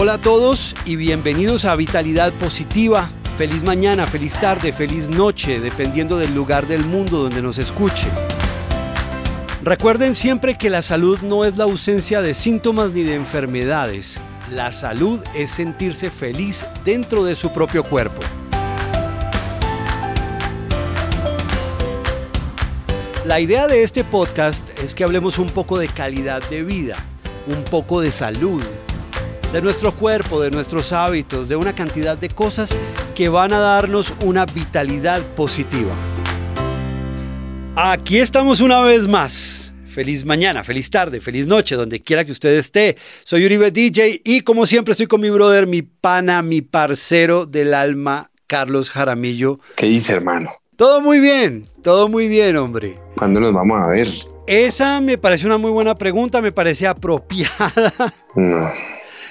Hola a todos y bienvenidos a Vitalidad Positiva. Feliz mañana, feliz tarde, feliz noche, dependiendo del lugar del mundo donde nos escuche. Recuerden siempre que la salud no es la ausencia de síntomas ni de enfermedades. La salud es sentirse feliz dentro de su propio cuerpo. La idea de este podcast es que hablemos un poco de calidad de vida, un poco de salud, de nuestro cuerpo, de nuestros hábitos, de una cantidad de cosas que van a darnos una vitalidad positiva. Aquí estamos una vez más. Feliz mañana, feliz tarde, feliz noche, donde quiera que usted esté. Soy Uribe DJ y como siempre estoy con mi brother, mi pana, mi parcero del alma, Carlos Jaramillo. ¿Qué dice, hermano? Todo muy bien, todo muy bien, hombre. ¿Cuándo nos vamos a ver? Esa me parece una muy buena pregunta, me parece apropiada. No.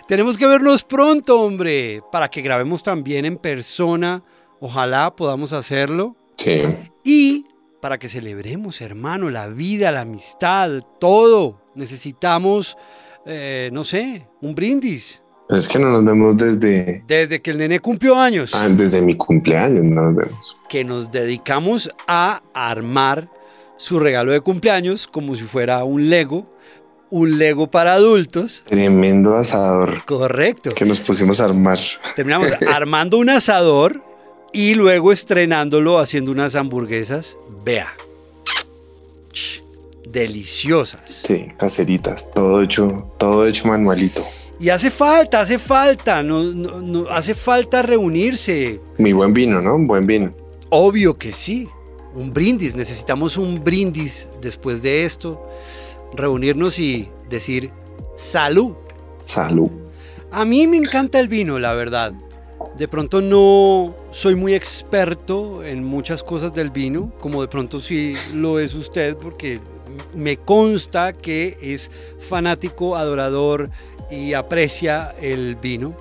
Tenemos que vernos pronto, hombre, para que grabemos también en persona. Ojalá podamos hacerlo. Sí. Y para que celebremos, hermano, la vida, la amistad, todo. Necesitamos, eh, no sé, un brindis. Pero es que no nos vemos desde, Desde que el nene cumplió años, ah, desde mi cumpleaños, no nos vemos. que nos dedicamos a armar su regalo de cumpleaños como si fuera un Lego, un Lego para adultos. Tremendo asador Correcto. que nos pusimos a armar. Terminamos armando un asador y luego estrenándolo haciendo unas hamburguesas. Vea. Deliciosas. Sí, caseritas, todo hecho, todo hecho manualito. Y hace falta, hace falta, no, no- no- hace falta reunirse. Mi buen vino, ¿no? Un buen vino. Obvio que sí. Un brindis, necesitamos un brindis después de esto. Reunirnos y decir salud. Salud. A mí me encanta el vino, la verdad. De pronto no soy muy experto en muchas cosas del vino, como de pronto sí lo es usted, porque me consta que es fanático, adorador y aprecia el vino.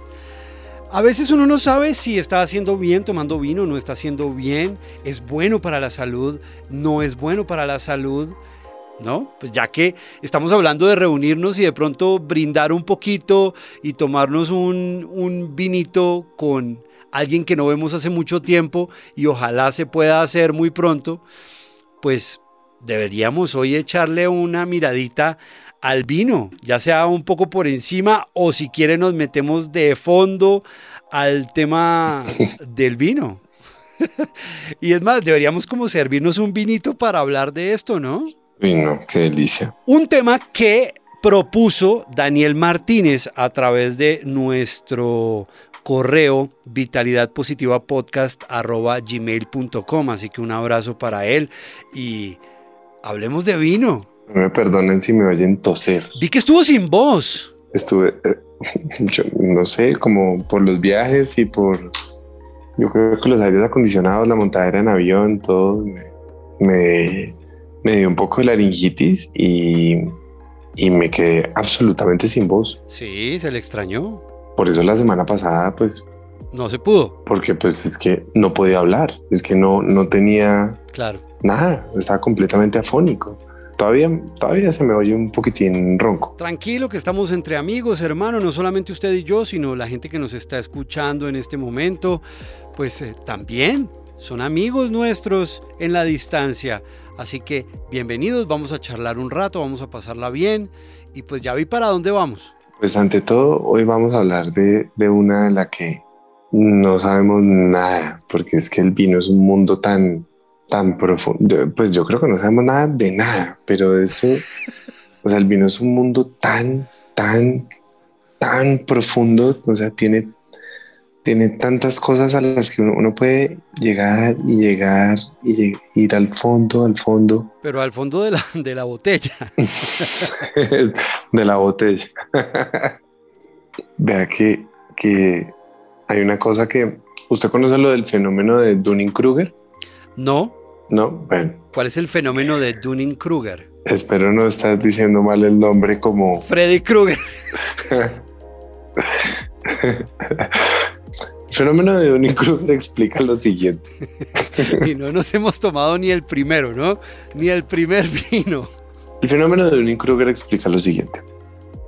A veces uno no sabe si está haciendo bien tomando vino, no está haciendo bien, es bueno para la salud, no es bueno para la salud. ¿No? Pues ya que estamos hablando de reunirnos y de pronto brindar un poquito y tomarnos un, un vinito con alguien que no vemos hace mucho tiempo y ojalá se pueda hacer muy pronto, pues deberíamos hoy echarle una miradita al vino, ya sea un poco por encima o si quiere nos metemos de fondo al tema del vino. y es más, deberíamos como servirnos un vinito para hablar de esto, ¿no? Vino, qué delicia. Un tema que propuso Daniel Martínez a través de nuestro correo vitalidadpositivapodcast.gmail.com. Así que un abrazo para él y hablemos de vino. No me perdonen si me oyen toser. Vi que estuvo sin voz. Estuve, eh, yo no sé, como por los viajes y por, yo creo que los aires acondicionados, la montadera en avión, todo, me, me, me dio un poco de laringitis y, y me quedé absolutamente sin voz. Sí, se le extrañó. Por eso la semana pasada, pues, No se pudo. porque pues es que no podía hablar, es que no, no tenía Claro. nada, estaba completamente afónico. Todavía, todavía se me oye un poquitín ronco. Tranquilo que estamos entre amigos, hermano, no solamente usted y yo, sino la gente que nos está escuchando en este momento, pues eh, también son amigos nuestros en la distancia. Así que bienvenidos, vamos a charlar un rato, vamos a pasarla bien y pues ya vi para dónde vamos. Pues ante todo, hoy vamos a hablar de, de una de la que no sabemos nada, porque es que el vino es un mundo tan, tan profundo. Pues yo creo que no sabemos nada de nada, pero esto, o sea, el vino es un mundo tan, tan, tan profundo, o sea, tiene, tiene tantas cosas a las que uno, uno puede llegar y llegar y lleg- ir al fondo, al fondo Pero al fondo de la, de la botella. de la botella. Vea que, que hay una cosa que usted conoce lo del fenómeno de Dunning-Kruger, No, ¿no? Bueno, ¿cuál es el fenómeno de Dunning-Kruger? espero no estar diciendo mal el nombre como Freddy Krueger. El fenómeno de Dunning-Kruger explica lo siguiente. y no nos hemos tomado ni el primero, ¿no? Ni el primer vino. El fenómeno de Dunning-Kruger explica lo siguiente.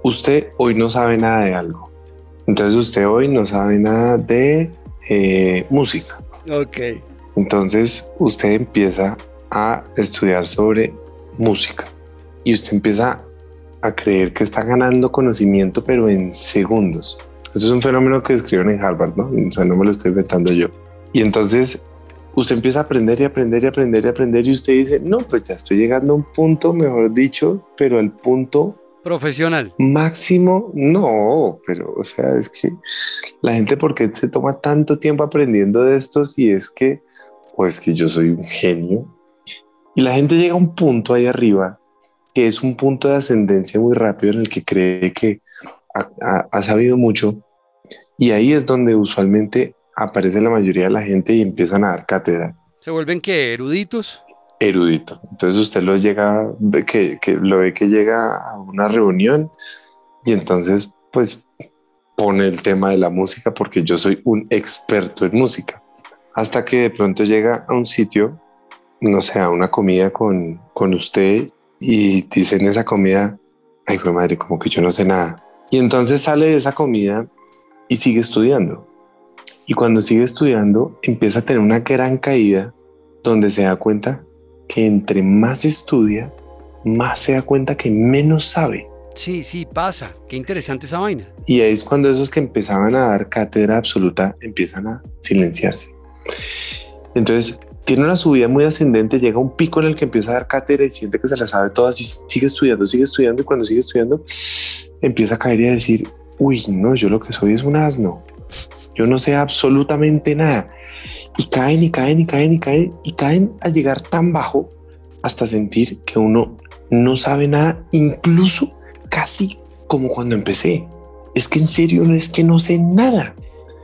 Usted hoy no sabe nada de algo. Entonces usted hoy no sabe nada de eh, música. Ok. Entonces usted empieza a estudiar sobre música y usted empieza a creer que está ganando conocimiento, pero en segundos. Eso es un fenómeno que describen en Harvard, ¿no? O sea, no me lo estoy inventando yo. Y entonces usted empieza a aprender y aprender y aprender y aprender y usted dice, no, pues ya estoy llegando a un punto, mejor dicho, pero al punto profesional. Máximo, no, pero o sea, es que la gente, ¿por qué se toma tanto tiempo aprendiendo de esto si es que, o es que yo soy un genio? Y la gente llega a un punto ahí arriba que es un punto de ascendencia muy rápido en el que cree que ha, sabido mucho y ahí es donde usualmente aparece la mayoría de la gente y empiezan a dar cátedra. ¿Se vuelven que eruditos? Erudito. Entonces usted lo llega, que, que lo ve que llega a una reunión y entonces pues pone el tema de la música porque yo soy un experto en música. Hasta que de pronto llega a un sitio, no sé, a una comida con, con usted y dice en esa comida, ay, madre, como que yo no sé nada. Y entonces sale de esa comida y sigue estudiando. Y cuando sigue estudiando, empieza a tener una gran caída donde se da cuenta que entre más estudia, más se da cuenta que menos sabe. Sí, sí, pasa. Qué interesante esa vaina. Y ahí es cuando esos que empezaban a dar cátedra absoluta empiezan a silenciarse. Entonces, tiene una subida muy ascendente, llega a un pico en el que empieza a dar cátedra y siente que se la sabe todas y sigue estudiando, sigue estudiando y cuando sigue estudiando empieza a caer y a decir, uy, no, yo lo que soy es un asno, yo no sé absolutamente nada. Y caen y caen y caen y caen y caen a llegar tan bajo hasta sentir que uno no sabe nada, incluso casi como cuando empecé. Es que en serio es que no sé nada.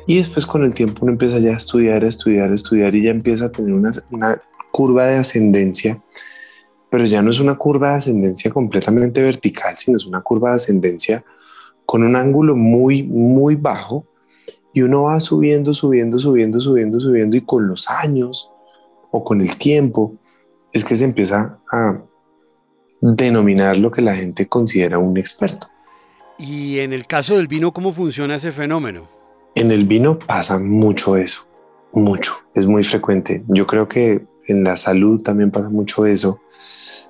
Y después con el tiempo uno empieza ya a estudiar, a estudiar, a estudiar y ya empieza a tener una, una curva de ascendencia, pero ya no es una curva de ascendencia completamente vertical, sino es una curva de ascendencia con un ángulo muy, muy bajo y uno va subiendo, subiendo, subiendo, subiendo, subiendo y con los años o con el tiempo es que se empieza a denominar lo que la gente considera un experto. Y en el caso del vino, ¿cómo funciona ese fenómeno? En el vino pasa mucho eso, mucho, es muy frecuente. Yo creo que en la salud también pasa mucho eso,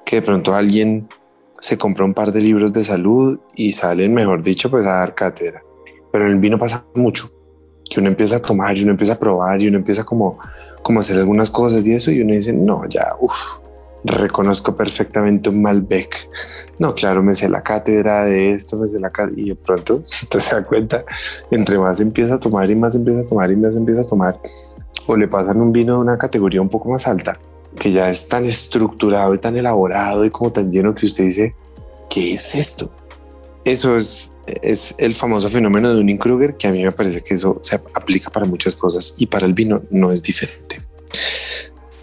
que de pronto alguien se compra un par de libros de salud y salen, mejor dicho, pues a dar cátedra. Pero en el vino pasa mucho, que uno empieza a tomar y uno empieza a probar y uno empieza como, como a hacer algunas cosas y eso y uno dice, no, ya, uff, reconozco perfectamente un Malbec. No, claro, me sé la cátedra de esto, me sé la y de pronto te se da cuenta, entre más empieza a tomar y más empieza a tomar y más empieza a tomar, o le pasan un vino de una categoría un poco más alta, que ya es tan estructurado y tan elaborado y como tan lleno que usted dice, ¿qué es esto? Eso es, es el famoso fenómeno de Dunning-Kruger, que a mí me parece que eso se aplica para muchas cosas y para el vino no es diferente.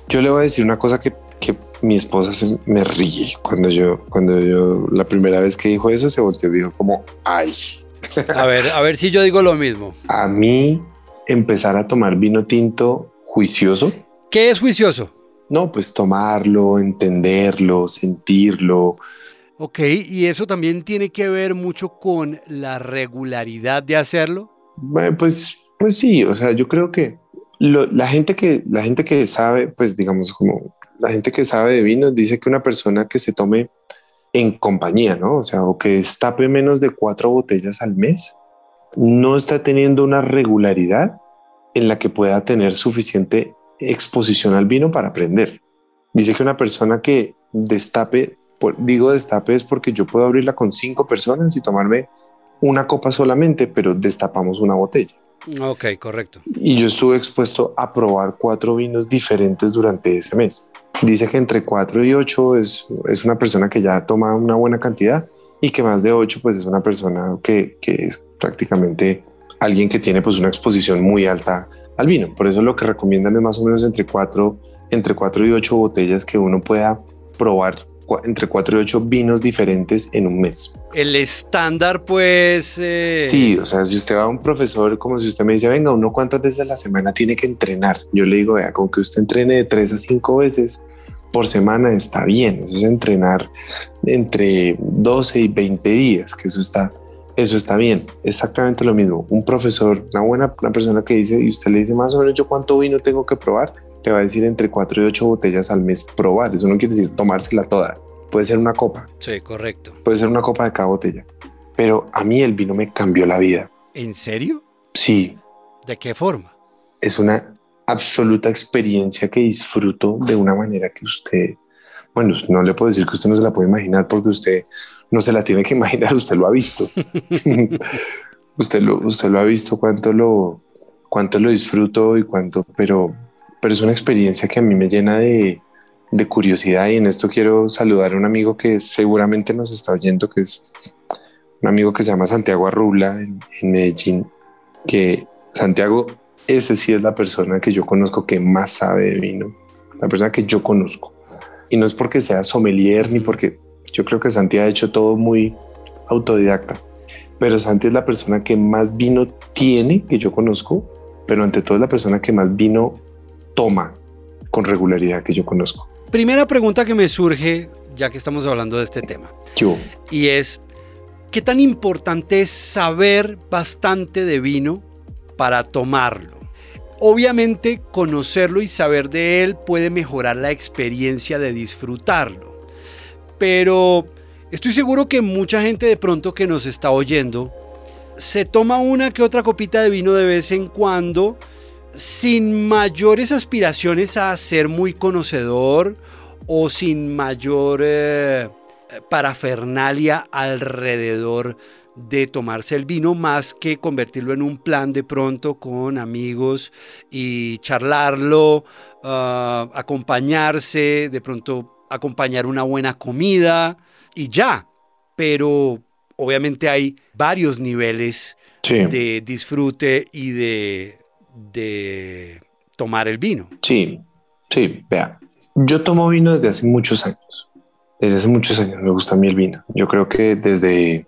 Yo le voy a decir una cosa que que mi esposa se me ríe cuando yo, cuando yo la primera vez que dijo eso se volteó y dijo como, ay. A ver, a ver si yo digo lo mismo. A mí empezar a tomar vino tinto juicioso. ¿Qué es juicioso? No, pues tomarlo, entenderlo, sentirlo. Ok, y eso también tiene que ver mucho con la regularidad de hacerlo. Bueno, pues, pues sí, o sea, yo creo que la gente que la gente que sabe, pues digamos como la gente que sabe de vino dice que una persona que se tome en compañía, ¿no? O sea, o que destape menos de cuatro botellas al mes, no está teniendo una regularidad en la que pueda tener suficiente exposición al vino para aprender. Dice que una persona que destape, digo destape es porque yo puedo abrirla con cinco personas y tomarme una copa solamente, pero destapamos una botella. Ok, correcto. Y yo estuve expuesto a probar cuatro vinos diferentes durante ese mes. Dice que entre 4 y 8 es, es una persona que ya toma una buena cantidad y que más de 8 pues es una persona que, que es prácticamente alguien que tiene pues una exposición muy alta al vino. Por eso lo que recomiendan es más o menos entre 4, entre 4 y 8 botellas que uno pueda probar entre 4 y 8 vinos diferentes en un mes. El estándar, pues... Eh... Sí, o sea, si usted va a un profesor, como si usted me dice, venga, uno cuántas veces a la semana tiene que entrenar. Yo le digo, vea, con que usted entrene de 3 a 5 veces por semana está bien. Eso es entrenar entre 12 y 20 días, que eso está eso está bien, exactamente lo mismo. Un profesor, una buena una persona que dice, y usted le dice más o menos yo cuánto vino tengo que probar, le va a decir entre 4 y 8 botellas al mes probar. Eso no quiere decir tomársela toda. Puede ser una copa. Sí, correcto. Puede ser una copa de cada botella. Pero a mí el vino me cambió la vida. ¿En serio? Sí. ¿De qué forma? Es una absoluta experiencia que disfruto de una manera que usted, bueno, no le puedo decir que usted no se la puede imaginar porque usted no se la tiene que imaginar, usted lo ha visto. usted, lo, usted lo ha visto cuánto lo, cuánto lo disfruto y cuánto, pero, pero es una experiencia que a mí me llena de, curiosidad y en esto quiero saludar a un amigo que seguramente nos está oyendo, que es un amigo que se llama Santiago Arrula en, Medellín, que Santiago, ese sí es la persona que yo conozco que más sabe de vino, la persona que yo conozco. Y no es porque sea sommelier ni porque yo creo que Santi ha hecho todo muy autodidacta, pero Santi es la persona que más vino tiene que yo conozco, pero ante todo es la persona que más vino toma con regularidad que yo conozco. Primera pregunta que me surge, ya que estamos hablando de este tema, yo. y es, ¿qué tan importante es saber bastante de vino para tomarlo? Obviamente conocerlo y saber de él puede mejorar la experiencia de disfrutarlo, pero estoy seguro que mucha gente de pronto que nos está oyendo se toma una que otra copita de vino de vez en cuando sin mayores aspiraciones a ser muy conocedor o sin mayor eh, parafernalia alrededor de tomarse el vino más que convertirlo en un plan de pronto con amigos y charlarlo, ah, acompañarse, de pronto acompañar una buena comida y ya. Pero obviamente hay varios niveles de disfrute y de de tomar el vino. Sí, sí, vea. Yo tomo vino desde hace muchos años. Desde hace muchos años me gusta a mí el vino. Yo creo que desde,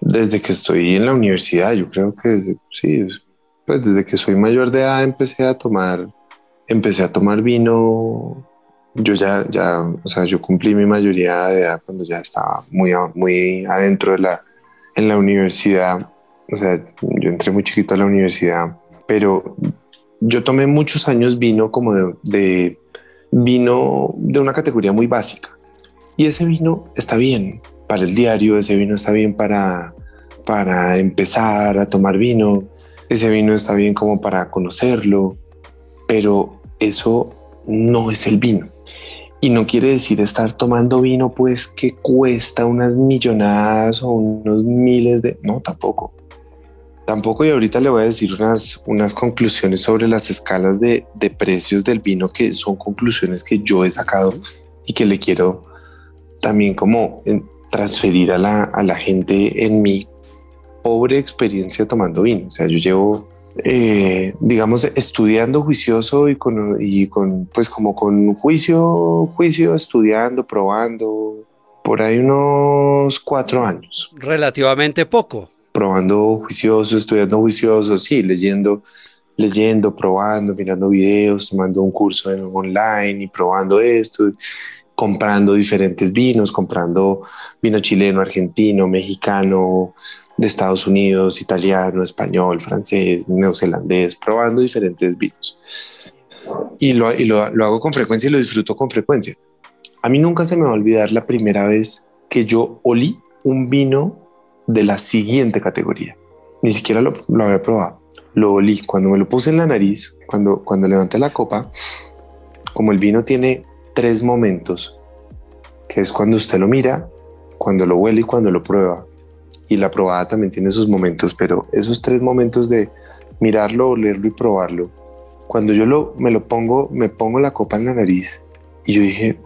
desde que estoy en la universidad, yo creo que desde, sí, pues desde que soy mayor de edad empecé a tomar, empecé a tomar vino. Yo ya, ya, o sea, yo cumplí mi mayoría de edad cuando ya estaba muy, muy adentro de la, en la universidad. O sea, yo entré muy chiquito a la universidad pero yo tomé muchos años vino como de, vino de una categoría muy básica. Y ese vino está bien para el diario, ese vino está bien para, para empezar a tomar vino, ese vino está bien como para conocerlo, pero eso no es el vino. Y no quiere decir estar tomando vino pues que cuesta unas millonadas o unos miles de... No, tampoco. Tampoco y ahorita le voy a decir unas, unas conclusiones sobre las escalas de, de precios del vino que son conclusiones que yo he sacado y que le quiero también como transferir a la, a la gente en mi pobre experiencia tomando vino. O sea, yo llevo, eh, digamos, estudiando juicioso y con, y con, pues como con juicio, juicio, estudiando, probando, por ahí unos cuatro años. Relativamente poco probando juicioso, estudiando juicioso, sí, leyendo, leyendo, probando, mirando videos, tomando un curso en online y probando esto, comprando diferentes vinos, comprando vino chileno, argentino, mexicano, de Estados Unidos, italiano, español, francés, neozelandés, probando diferentes vinos. Y, lo, y lo, lo hago con frecuencia y lo disfruto con frecuencia. A mí nunca se me va a olvidar la primera vez que yo olí un vino de la siguiente categoría. Ni siquiera lo, había probado. Lo olí. Cuando me lo puse en la nariz, cuando, cuando levanté la copa, como el vino tiene tres momentos, que es cuando usted lo mira, cuando lo huele y cuando lo prueba. Y la probada también tiene sus momentos, pero esos tres momentos de mirarlo, olerlo y probarlo. Cuando yo lo, me lo pongo, me pongo la copa en la nariz y yo dije,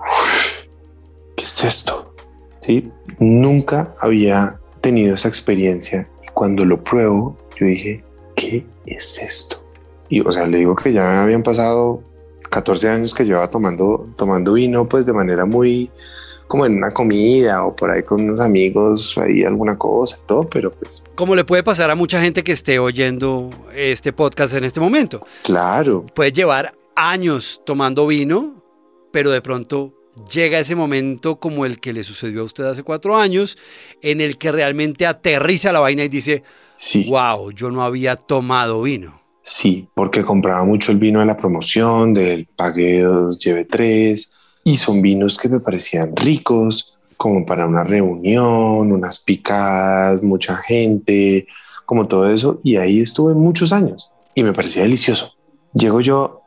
¿qué es esto? Sí, nunca había tenido esa experiencia y cuando lo pruebo, yo dije, ¿qué es esto? Y o sea, le digo que ya habían pasado 14 años que llevaba tomando, tomando vino, pues de manera muy como en una comida o por ahí con unos amigos, ahí alguna cosa, todo, pero pues... Como le puede pasar a mucha gente que esté oyendo este podcast en este momento. Claro. Puede llevar años tomando vino, pero de pronto llega ese momento como el que le sucedió a usted hace cuatro años, en el que realmente aterriza la vaina y dice, Sí, wow, yo no había tomado vino. sí, porque compraba mucho el vino de la promoción, del pagué dos, lleve tres, y son vinos que me parecían ricos, como para una reunión, unas picadas, mucha gente, como todo eso, y ahí estuve muchos años y me parecía delicioso. Llego yo,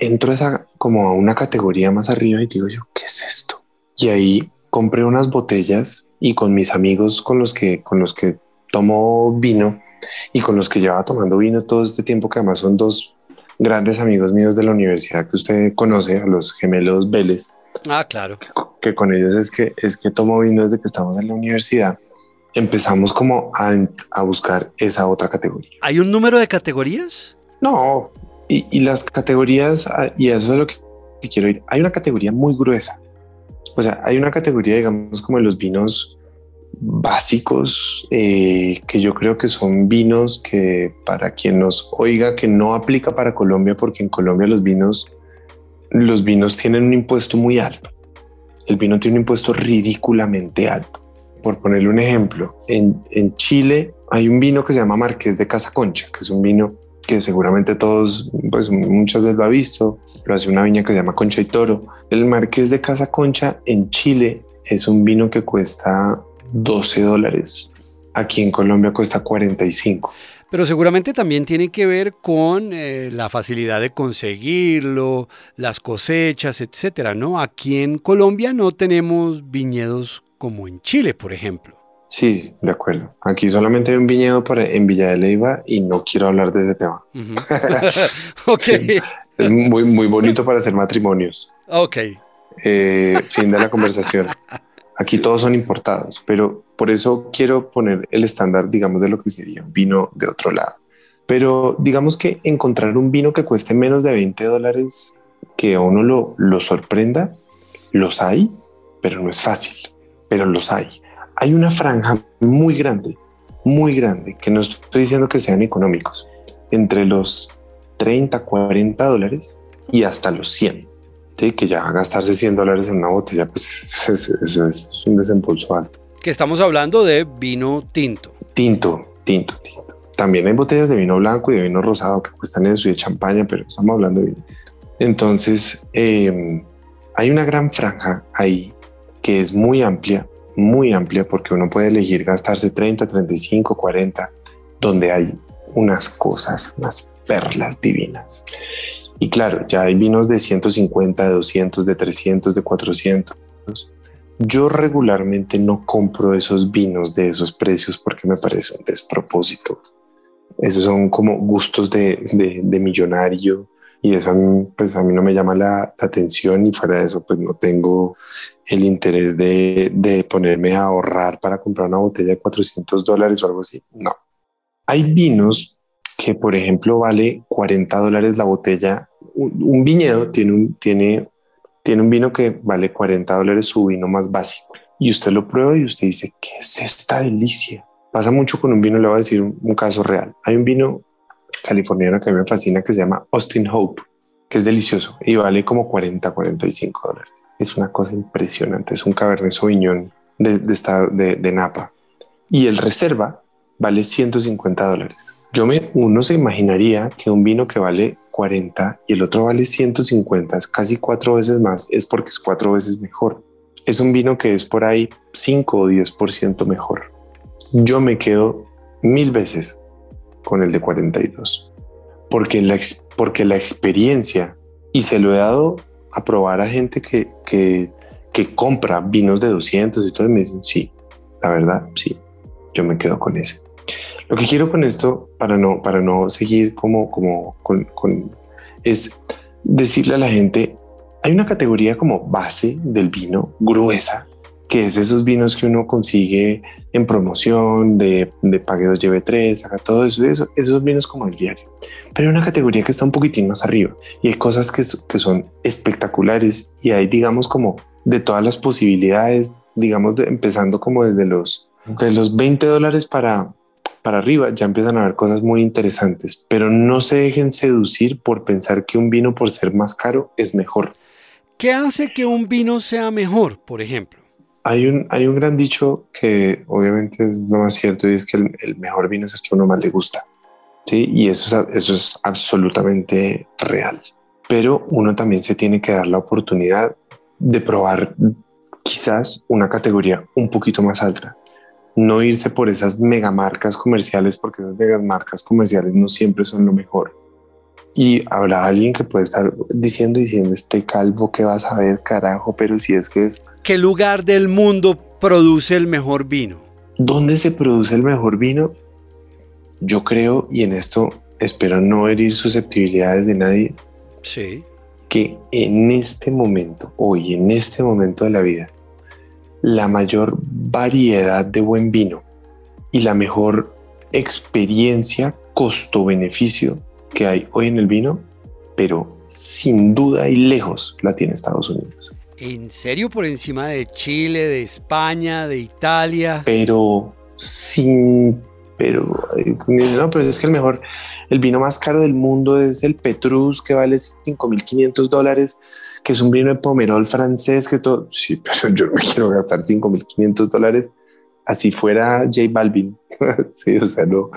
entro a esa, como a una categoría más arriba y digo yo, ¿qué es esto? Y ahí compré unas botellas y con mis amigos con los que, con los que tomo vino y con los que llevaba tomando vino todo este tiempo, que además son dos grandes amigos míos de la universidad que usted conoce, a los gemelos Vélez, Ah, claro. que con ellos es que, es que tomo vino desde que estamos en la universidad. Empezamos como a, a buscar esa otra categoría. ¿Hay un número de categorías? No, y, y las categorías, ah, y eso es lo que, que quiero ir, hay una categoría muy gruesa. O sea, hay una categoría, digamos, como de los vinos básicos, eh, que yo creo que son vinos que para quien nos oiga, que no aplica para Colombia, porque en Colombia los vinos, los vinos tienen un impuesto muy alto. El vino tiene un impuesto ridículamente alto. Por ponerle un ejemplo, en, en Chile hay un vino que se llama Marqués de Casa Concha, que es un vino que seguramente todos, pues muchas veces lo ha visto, lo hace una viña que se llama Concha y Toro. El Marqués de Casa Concha en Chile es un vino que cuesta 12 dólares. Aquí en Colombia cuesta 45. Pero seguramente también tiene que ver con eh, la facilidad de conseguirlo, las cosechas, etcétera, ¿no? Aquí en Colombia no tenemos viñedos como en Chile, por ejemplo. Sí, de acuerdo. Aquí solamente hay un viñedo para, en Villa de Leyva y no quiero hablar de ese tema. Ujú. ok, Sí. Es muy, muy bonito para hacer matrimonios. ok. Eh, fin de la conversación. Aquí todos son importados, pero por eso quiero poner el estándar, digamos, de lo que sería un vino de otro lado. Pero digamos que encontrar un vino que cueste menos de 20 dólares, que a uno lo, lo sorprenda, los hay, pero no es fácil, pero los hay. Hay una franja muy grande, muy grande, que no estoy diciendo que sean económicos, entre los 30, 40 dólares y hasta los 100. Sí, que ya gastarse 100 dólares en una botella, pues eso es, es un desembolso alto. Que estamos hablando de vino tinto. Tinto, tinto, tinto. También hay botellas de vino blanco y de vino rosado que cuestan eso y de champaña, pero estamos hablando de vino tinto. Entonces, eh, hay una gran franja ahí que es muy amplia, muy amplia, porque uno puede elegir gastarse 30, 35, 40, donde hay unas cosas, unas perlas divinas. Y claro, ya hay vinos de 150, de 200, de 300, de 400. Yo regularmente no compro esos vinos de esos precios porque me parece un despropósito. Esos son como gustos de, de, millonario y eso a mí, pues a mí no me llama la, la, atención y fuera de eso pues no tengo el interés de, de ponerme a ahorrar para comprar una botella de 400 dólares o algo así. No. Hay vinos que por ejemplo vale 40 dólares la botella. Un, un viñedo tiene un, tiene, tiene un vino que vale 40 dólares su vino más básico y usted lo prueba y usted dice, ¿qué es esta delicia? Pasa mucho con un vino, le voy a decir un, un caso real. Hay un vino californiano que a mí me fascina que se llama Austin Hope, que es delicioso y vale como 40, 45 dólares. Es una cosa impresionante. Es un Cabernet Sauvignon de, de, esta, de, Napa y el reserva vale 150 dólares. Yo me, uno se imaginaría que un vino que vale 40 y el otro vale 150, es casi cuatro veces más, es porque es cuatro veces mejor. Es un vino que es por ahí 5 o 10% mejor. Yo me quedo mil veces con el de 42, porque la, porque la experiencia, y se lo he dado a probar a gente que, que, que compra vinos de 200 y todo, y me dicen, sí, la verdad, sí, yo me quedo con ese. Lo que quiero con esto, para no, para no seguir como, como con, con, es decirle a la gente, hay una categoría como base del vino gruesa, que es esos vinos que uno consigue en promoción, de, de pague 2, lleve 3, haga todo eso, eso, esos vinos como el diario. Pero hay una categoría que está un poquitín más arriba y hay cosas que, que son espectaculares y hay, digamos, como de todas las posibilidades, digamos, de, empezando como desde los, de los 20 dólares para, para arriba, ya empiezan a haber cosas muy interesantes, pero no se dejen seducir por pensar que un vino por ser más caro es mejor. ¿Qué hace que un vino sea mejor, por ejemplo? Hay un, hay un gran dicho que obviamente es lo más cierto y es que el, mejor vino es el que uno más le gusta. Sí, y eso es, eso es absolutamente real. Pero uno también se tiene que dar la oportunidad de probar quizás una categoría un poquito más alta. No irse por esas megamarcas comerciales porque esas megamarcas comerciales no siempre son lo mejor. Y habrá alguien que puede estar diciendo, diciendo, este calvo que vas a ver, carajo, pero si es que es... ¿Qué lugar del mundo produce el mejor vino? ¿Dónde se produce el mejor vino? Yo creo, y en esto espero no herir susceptibilidades de nadie, sí. que en este momento, hoy, en este momento de la vida, la mayor variedad de buen vino y la mejor experiencia costo-beneficio que hay hoy en el vino, pero sin duda y lejos la tiene Estados Unidos. ¿En serio por encima de Chile, de España, de Italia? Pero sin, pero no, pero es que el mejor, el vino más caro del mundo es el Petrus que vale 5.500 dólares, que es un vino de pomerol francés que todo, sí, pero yo no quiero gastar 5.500 dólares así fuera J Balvin. sí, o sea, no,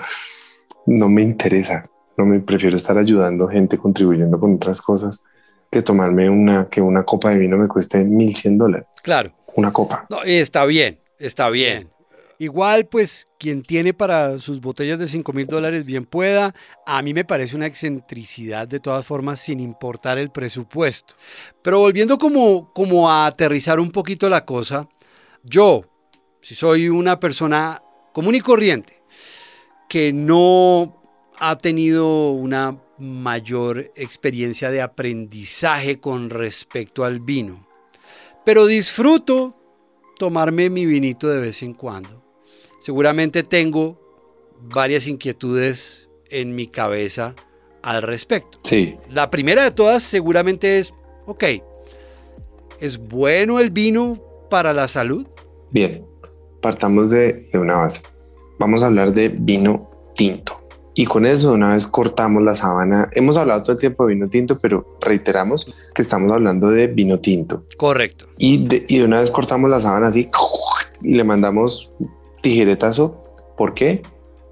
no me interesa no me prefiero estar ayudando gente contribuyendo con otras cosas que tomarme una que una copa de vino me cueste 1100 dólares. Claro. Una copa. No, está bien, está bien. Igual, pues, quien tiene para sus botellas de 5 mil dólares, bien pueda. A mí me parece una excentricidad de todas formas, sin importar el presupuesto. Pero volviendo como, como a aterrizar un poquito la cosa, yo, si soy una persona común y corriente, que no ha tenido una mayor experiencia de aprendizaje con respecto al vino. Pero disfruto tomarme mi vinito de vez en cuando. Seguramente tengo varias inquietudes en mi cabeza al respecto. Sí. La primera de todas seguramente es, ok, ¿es bueno el vino para la salud? Bien, partamos de, de una base. Vamos a hablar de vino tinto. Y con eso una vez cortamos la sábana. Hemos hablado todo el tiempo de vino tinto, pero reiteramos que estamos hablando de vino tinto. Correcto. Y de, una vez cortamos la sábana así y le mandamos tijeretazo. ¿Por qué?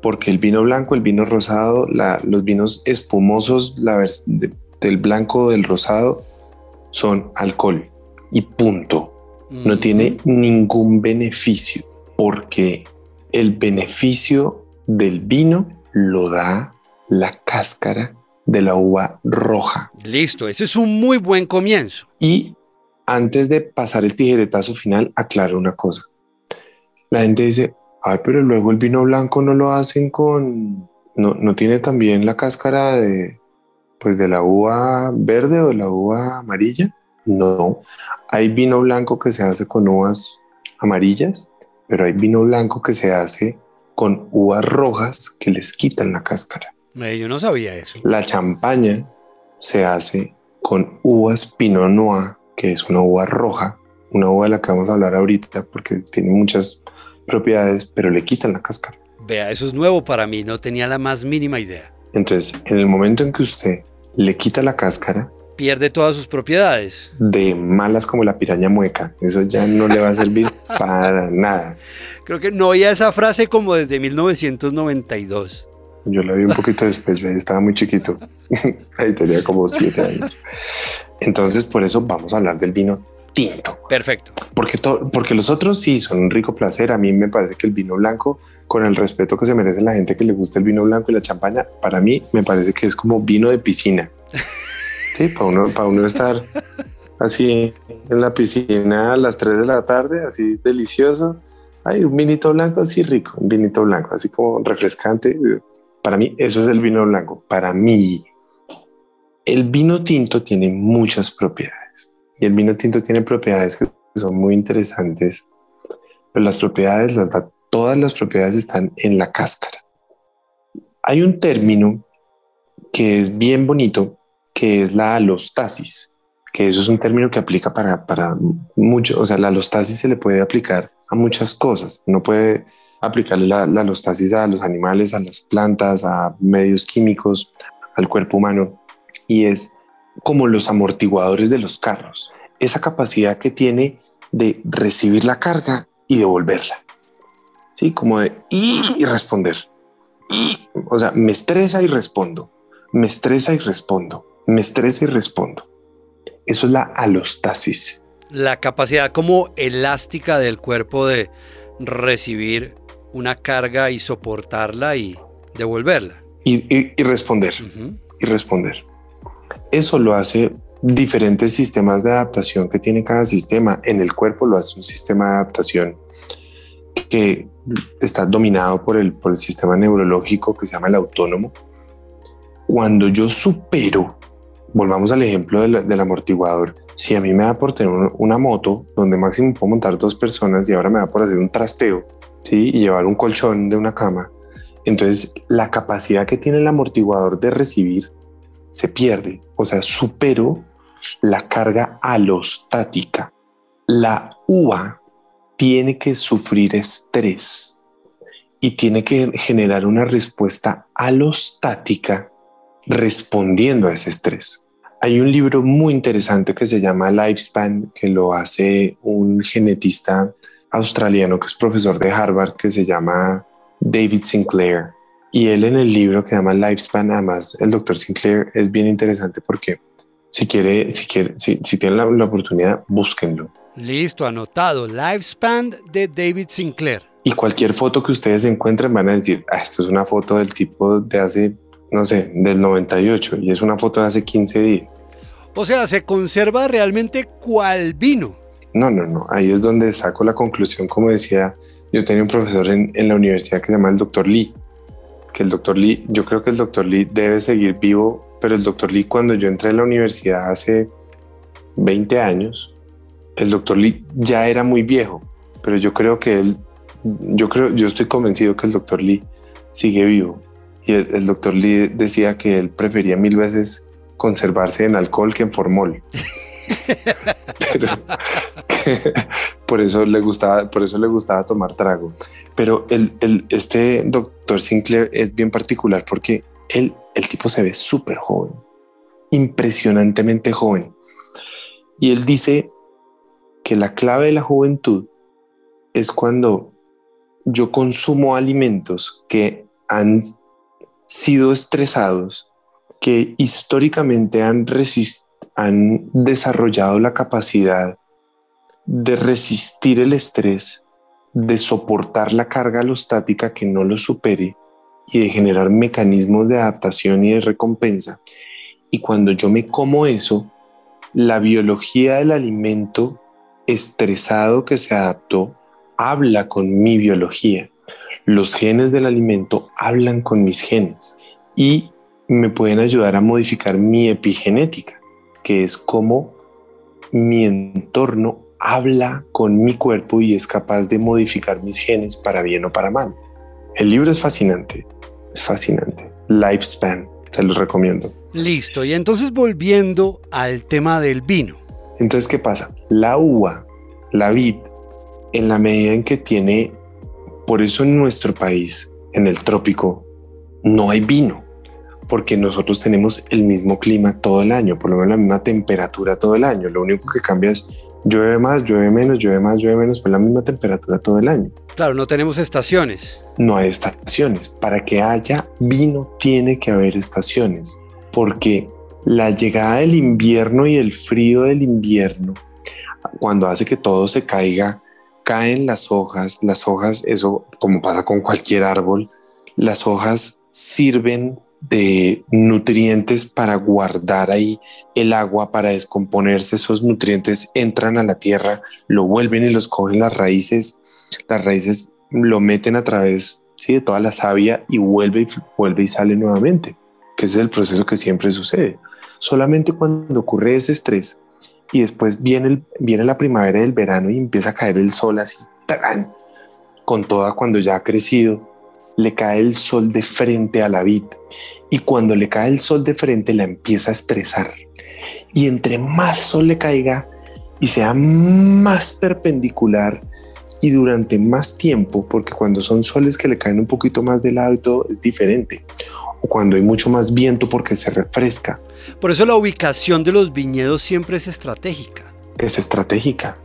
Porque el vino blanco, el vino rosado, los vinos espumosos la del blanco, del rosado, son alcohol y punto. No tiene ningún beneficio porque el beneficio del vino lo da la cáscara de la uva roja. Listo, ese es un muy buen comienzo. Y antes de pasar el tijeretazo final, aclaro una cosa. La gente dice, ay, pero luego el vino blanco no lo hacen con, no, no tiene también la cáscara de, pues de la uva verde o de la uva amarilla. No, hay vino blanco que se hace con uvas amarillas, pero hay vino blanco que se hace con uvas rojas que les quitan la cáscara. yo no sabía eso. La champaña se hace con uvas Pinot Noir, que es una uva roja, una uva de la que vamos a hablar ahorita porque tiene muchas propiedades, pero le quitan la cáscara. Vea, eso es nuevo para mí, no tenía la más mínima idea. Entonces, en el momento en que usted le quita la cáscara, pierde todas sus propiedades. De malas como la piraña mueca. Eso ya no le va a servir para nada. Creo que no oía esa frase como desde 1992. Yo la vi un poquito después, estaba muy chiquito. Ahí tenía como siete años. Entonces, por eso vamos a hablar del vino tinto. Perfecto. Porque, porque los otros sí son un rico placer. A mí me parece que el vino blanco, con el respeto que se merece la gente que le gusta el vino blanco y la champaña, para mí me parece que es como vino de piscina. Sí, para uno, estar así en la piscina a las 3 de la tarde, así delicioso. Hay un vinito blanco así rico, un vinito blanco, así como refrescante. Para mí, eso es el vino blanco. Para mí, el vino tinto tiene muchas propiedades y el vino tinto tiene propiedades que son muy interesantes, pero las propiedades las da, todas las propiedades están en la cáscara. Hay un término que es bien bonito que es la alostasis, que eso es un término que aplica para, para mucho, o sea, la alostasis se le puede aplicar a muchas cosas. No puede aplicarle la, la alostasis a los animales, a las plantas, a medios químicos, al cuerpo humano, y es como los amortiguadores de los carros. esa capacidad que tiene de recibir la carga y devolverla. Sí, como de y, responder. o sea, me estresa y respondo. Me estresa y respondo. Me estresa y respondo. Eso es la alostasis. La capacidad como elástica del cuerpo de recibir una carga y soportarla y devolverla. Y, responder. Y responder. Eso lo hace diferentes sistemas de adaptación que tiene cada sistema. En el cuerpo lo hace un sistema de adaptación que está dominado por el, por el sistema neurológico que se llama el autónomo. Cuando yo supero, volvamos al ejemplo del, amortiguador, si a mí me da por tener una moto donde máximo puedo montar dos personas y ahora me da por hacer un trasteo ¿sí? y llevar un colchón de una cama, entonces la capacidad que tiene el amortiguador de recibir se pierde, o sea, supero la carga alostática. La UA tiene que sufrir estrés y tiene que generar una respuesta alostática respondiendo a ese estrés. Hay un libro muy interesante que se llama Lifespan, que lo hace un genetista australiano que es profesor de Harvard, que se llama David Sinclair. Y él en el libro que se llama Lifespan, además el doctor Sinclair es bien interesante porque si quiere, si quiere, si, si tienen la, la oportunidad, búsquenlo. Listo, anotado. Lifespan de David Sinclair. Y cualquier foto que ustedes encuentren van a decir, ah, esto es una foto del tipo de hace, no sé, del 98 y es una foto de hace 15 días. O sea, se conserva realmente cual vino. No, no, no. Ahí es donde saco la conclusión. Como decía, yo tenía un profesor en, en la universidad que se llama el doctor Lee. Que el doctor Lee, yo creo que el doctor Lee debe seguir vivo pero el doctor Lee cuando yo entré a la universidad hace 20 años, el doctor Lee ya era muy viejo, pero yo creo que él, yo creo, yo estoy convencido que el doctor Lee sigue vivo. Y el, doctor Lee decía que él prefería mil veces conservarse en alcohol que en formol. pero por eso le gustaba, por eso le gustaba tomar trago. Pero el, este doctor Sinclair es bien particular porque él el tipo se ve súper joven, impresionantemente joven. Y él dice que la clave de la juventud es cuando yo consumo alimentos que han sido estresados, que históricamente han, han desarrollado la capacidad de resistir el estrés, de soportar la carga alostática que no lo supere y de generar mecanismos de adaptación y de recompensa. Y cuando yo me como eso, la biología del alimento estresado que se adaptó habla con mi biología. Los genes del alimento hablan con mis genes y me pueden ayudar a modificar mi epigenética, que es como mi entorno habla con mi cuerpo y es capaz de modificar mis genes para bien o para mal. El libro es fascinante fascinante. Lifespan, te los recomiendo. Listo, y entonces volviendo al tema del vino. Entonces, ¿qué pasa? La uva, la vid, en la medida en que tiene, por eso en nuestro país, en el trópico, no hay vino, porque nosotros tenemos el mismo clima todo el año, por lo menos la misma temperatura todo el año. Lo único que cambia es llueve más, llueve menos, llueve más, llueve menos, pero la misma temperatura todo el año. Claro, no tenemos estaciones. No hay estaciones. Para que haya vino tiene que haber estaciones, porque la llegada del invierno y el frío del invierno, cuando hace que todo se caiga, caen las hojas, las hojas, eso como pasa con cualquier árbol, las hojas sirven de nutrientes para guardar ahí el agua, para descomponerse. Esos nutrientes entran a la tierra, lo vuelven y los cogen las raíces. Las raíces lo meten a través ¿sí? de toda la savia y vuelve y vuelve y sale nuevamente, que es el proceso que siempre sucede. Solamente cuando ocurre ese estrés y después viene, el, viene la primavera del verano y empieza a caer el sol así, con toda cuando ya ha crecido, le cae el sol de frente a la vid. Y cuando le cae el sol de frente la empieza a estresar. Y entre más sol le caiga y sea más perpendicular y durante más tiempo, porque cuando son soles que le caen un poquito más de lado y todo es diferente, o cuando hay mucho más viento porque se refresca. Por eso la ubicación de los viñedos siempre es estratégica. es estratégica.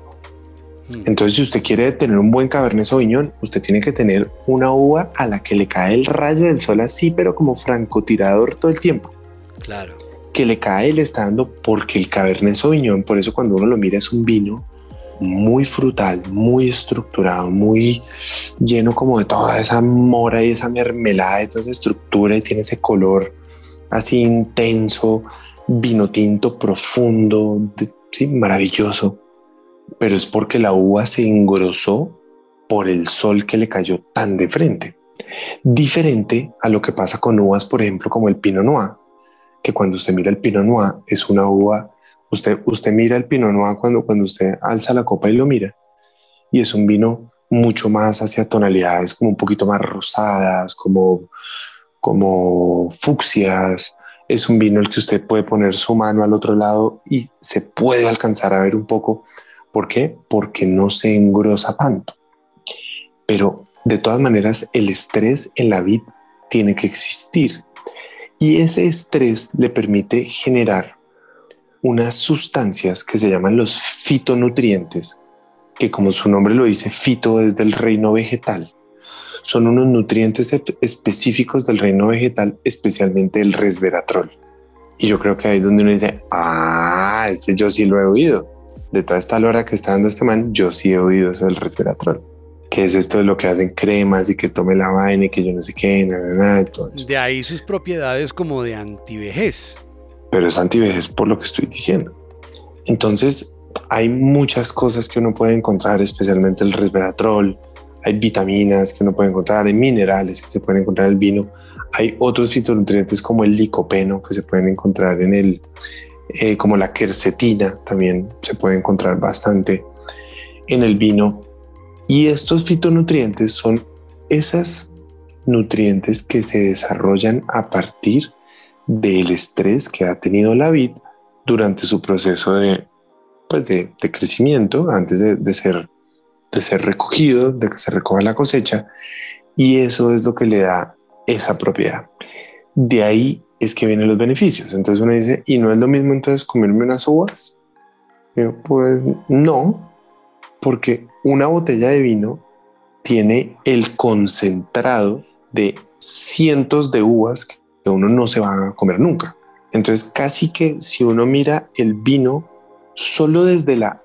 Mm. Entonces, si usted quiere tener un buen Cabernet Sauvignon, usted tiene que tener una uva a la que le cae el rayo del sol así, pero como francotirador todo el tiempo. Claro. Que le cae y le está dando porque el Cabernet Sauvignon, por eso cuando uno lo mira es un vino muy frutal, muy estructurado, muy lleno como de toda esa mora y esa mermelada y toda esa estructura y tiene ese color así intenso, vino tinto profundo, de- sí, maravilloso. Pero es porque la uva se engrosó por el sol que le cayó tan de frente. Diferente a lo que pasa con uvas, por ejemplo, como el Pinot Noir, que cuando usted mira el Pinot Noir es una uva, usted, usted mira el Pinot Noir cuando, cuando usted alza la copa y lo mira, y es un vino mucho más hacia tonalidades como un poquito más rosadas, como, como fucsias. Es un vino el que usted puede poner su mano al otro lado y se puede alcanzar a ver un poco. ¿Por qué? Porque no se engrosa tanto. Pero de todas maneras, el estrés en la vid tiene que existir. Y ese estrés le permite generar unas sustancias que se llaman los fitonutrientes, que como su nombre lo dice, fito es del reino vegetal. Son unos nutrientes específicos del reino vegetal, especialmente el resveratrol. Y yo creo que ahí es donde uno dice, ah, este yo sí lo he oído. De toda esta lora que está dando este man, yo sí he oído eso del resveratrol. Que es esto de lo que hacen cremas y que tome la vaina y que yo no sé qué, nada, nada, todo eso. De ahí sus propiedades como de antivejez. pero es antivejez por lo que estoy diciendo. Entonces, hay muchas cosas que uno puede encontrar, especialmente el resveratrol, hay vitaminas que uno puede encontrar, hay minerales que se pueden encontrar en el vino, hay otros fitonutrientes como el licopeno que se pueden encontrar en el, eh, como la quercetina también se puede encontrar bastante en el vino. Y estos fitonutrientes son esas nutrientes que se desarrollan a partir del estrés que ha tenido la vid durante su proceso de, pues de, de crecimiento antes de, de ser, de ser recogido, de que se recoja la cosecha. Y eso es lo que le da esa propiedad. De ahí es que vienen los beneficios. Entonces uno dice, ¿y no es lo mismo entonces comerme unas uvas? Yo, pues no, porque una botella de vino tiene el concentrado de cientos de uvas que uno no se va a comer nunca. Entonces, casi que si uno mira el vino solo desde la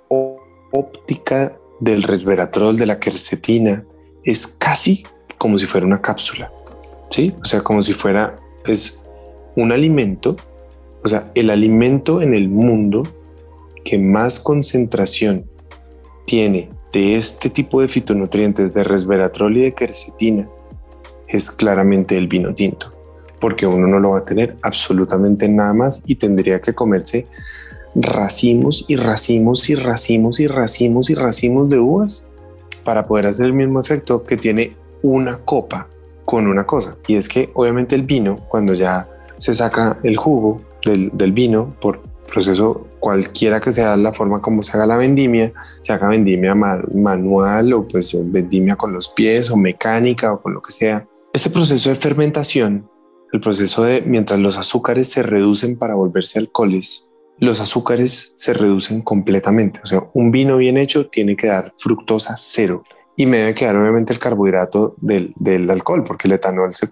óptica del resveratrol, de la quercetina, es casi como si fuera una cápsula. Sí, o sea, como si fuera es un alimento, o sea, el alimento en el mundo que más concentración tiene de este tipo de fitonutrientes de resveratrol y de quercetina es claramente el vino tinto, porque uno no lo va a tener absolutamente nada más y tendría que comerse racimos y racimos y racimos y racimos y racimos de uvas para poder hacer el mismo efecto que tiene una copa con una cosa. Y es que obviamente el vino, cuando ya se saca el jugo del, del vino por proceso cualquiera que sea la forma como se haga la vendimia, se haga vendimia ma- manual o pues vendimia con los pies o mecánica o con lo que sea. Ese proceso de fermentación, el proceso de mientras los azúcares se reducen para volverse alcoholes, los azúcares se reducen completamente. O sea, un vino bien hecho tiene que dar fructosa cero y me debe quedar obviamente el carbohidrato del, alcohol, porque el etanol es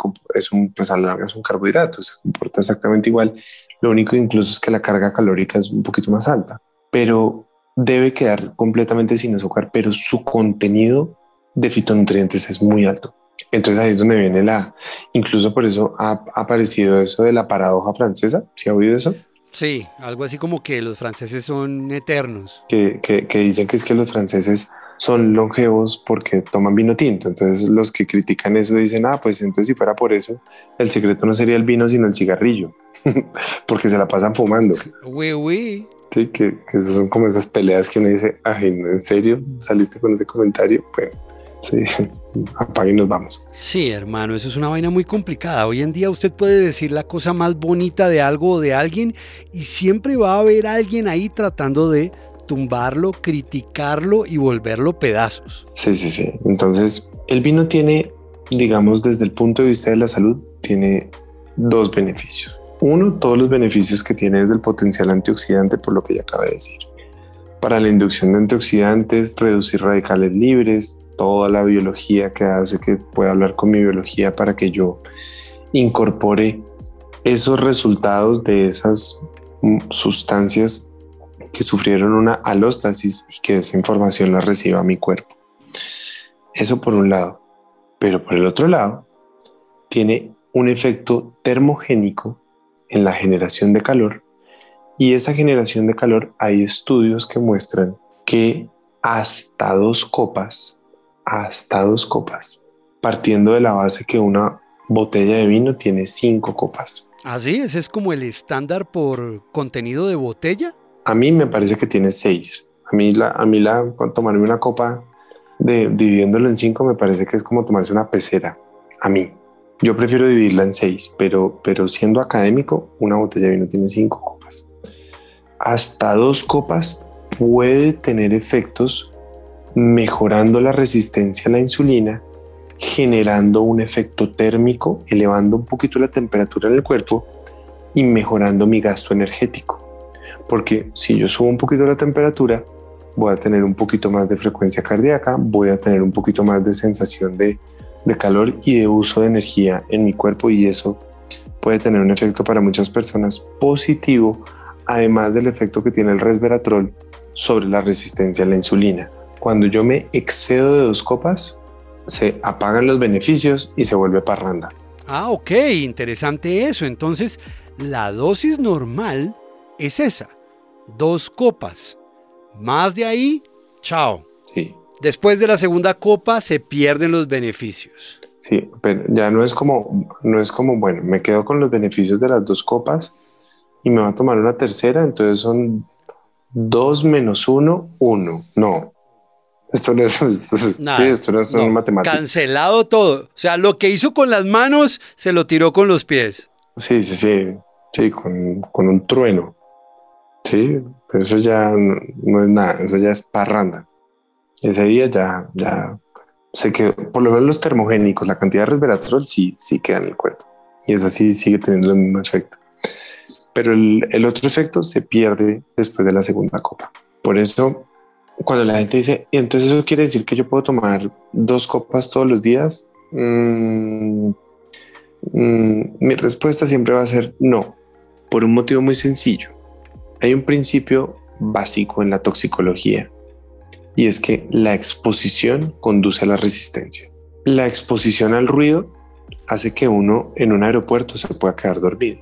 un, pues es un carbohidrato, se comporta exactamente igual. Lo único incluso es que la carga calórica es un poquito más alta, pero debe quedar completamente sin azúcar, pero su contenido de fitonutrientes es muy alto. Entonces ahí es donde viene la, incluso por eso ha, aparecido eso de la paradoja francesa. ¿Sí ha oído eso? Sí, algo así como que los franceses son eternos. Que, que, que dicen que es que los franceses son longevos porque toman vino tinto. Entonces los que critican eso dicen, ah, pues entonces si fuera por eso, el secreto no sería el vino, sino el cigarrillo, porque se la pasan fumando. Oui, oui. Sí, que, que son como esas peleas que uno dice, ay, ¿no, ¿en serio? ¿Saliste con ese comentario? Bueno, sí, apague y nos vamos. Sí, hermano, eso es una vaina muy complicada. Hoy en día usted puede decir la cosa más bonita de algo o de alguien y siempre va a haber alguien ahí tratando de tumbarlo, criticarlo y volverlo pedazos. Sí, sí, sí. Entonces, el vino tiene, digamos, desde el punto de vista de la salud, tiene dos beneficios. Uno, todos los beneficios que tiene desde el potencial antioxidante, por lo que ya acabé de decir. para la inducción de antioxidantes, reducir radicales libres, toda la biología que hace que pueda hablar con mi biología para que yo incorpore esos resultados de esas mm, sustancias que sufrieron una alóstasis y que esa información la reciba mi cuerpo. Eso por un lado. Pero por el otro lado, tiene un efecto termogénico en la generación de calor y esa generación de calor hay estudios que muestran que hasta dos copas, hasta dos copas, partiendo de la base que una botella de vino tiene cinco copas. ¿Así? ¿Ese es como el estándar por contenido de botella? A mí me parece que tiene seis. A mí, la, a mí la, tomarme una copa de, dividiéndolo en cinco me parece que es como tomarse una pecera. A mí. Yo prefiero dividirla en seis, pero, pero siendo académico, una botella de vino tiene cinco copas. Hasta dos copas puede tener efectos mejorando la resistencia a la insulina, generando un efecto térmico, elevando un poquito la temperatura en el cuerpo y mejorando mi gasto energético. Porque si yo subo un poquito la temperatura, voy a tener un poquito más de frecuencia cardíaca, voy a tener un poquito más de sensación de, calor y de uso de energía en mi cuerpo y eso puede tener un efecto para muchas personas positivo, además del efecto que tiene el resveratrol sobre la resistencia a la insulina. Cuando yo me excedo de dos copas, se apagan los beneficios y se vuelve parranda. Ah, ok, interesante eso. Entonces, la dosis normal es esa, dos copas. Más de ahí, chao. Sí. Después de la segunda copa se pierden los beneficios. Sí, pero ya no es como, no es como, bueno, me quedo con los beneficios de las dos copas y me va a tomar una tercera, entonces son dos menos uno, uno. No. Esto no es, sí, esto no es matemática. Cancelado todo. O sea, lo que hizo con las manos se lo tiró con los pies. Sí, sí, sí. Sí, con, con un trueno. Sí, pero eso ya no, es nada, eso ya es parranda. Ese día ya, ya sé que por lo menos los termogénicos, la cantidad de resveratrol sí, sí queda en el cuerpo. Y es así, sigue teniendo el mismo efecto. Pero el, el otro efecto se pierde después de la segunda copa. Por eso, cuando la gente dice, y entonces eso quiere decir que yo puedo tomar dos copas todos los días, mm, mm, mi respuesta siempre va a ser no, por un motivo muy sencillo hay un principio básico en la toxicología y es que la exposición conduce a la resistencia. La exposición al ruido hace que uno en un aeropuerto se pueda quedar dormido.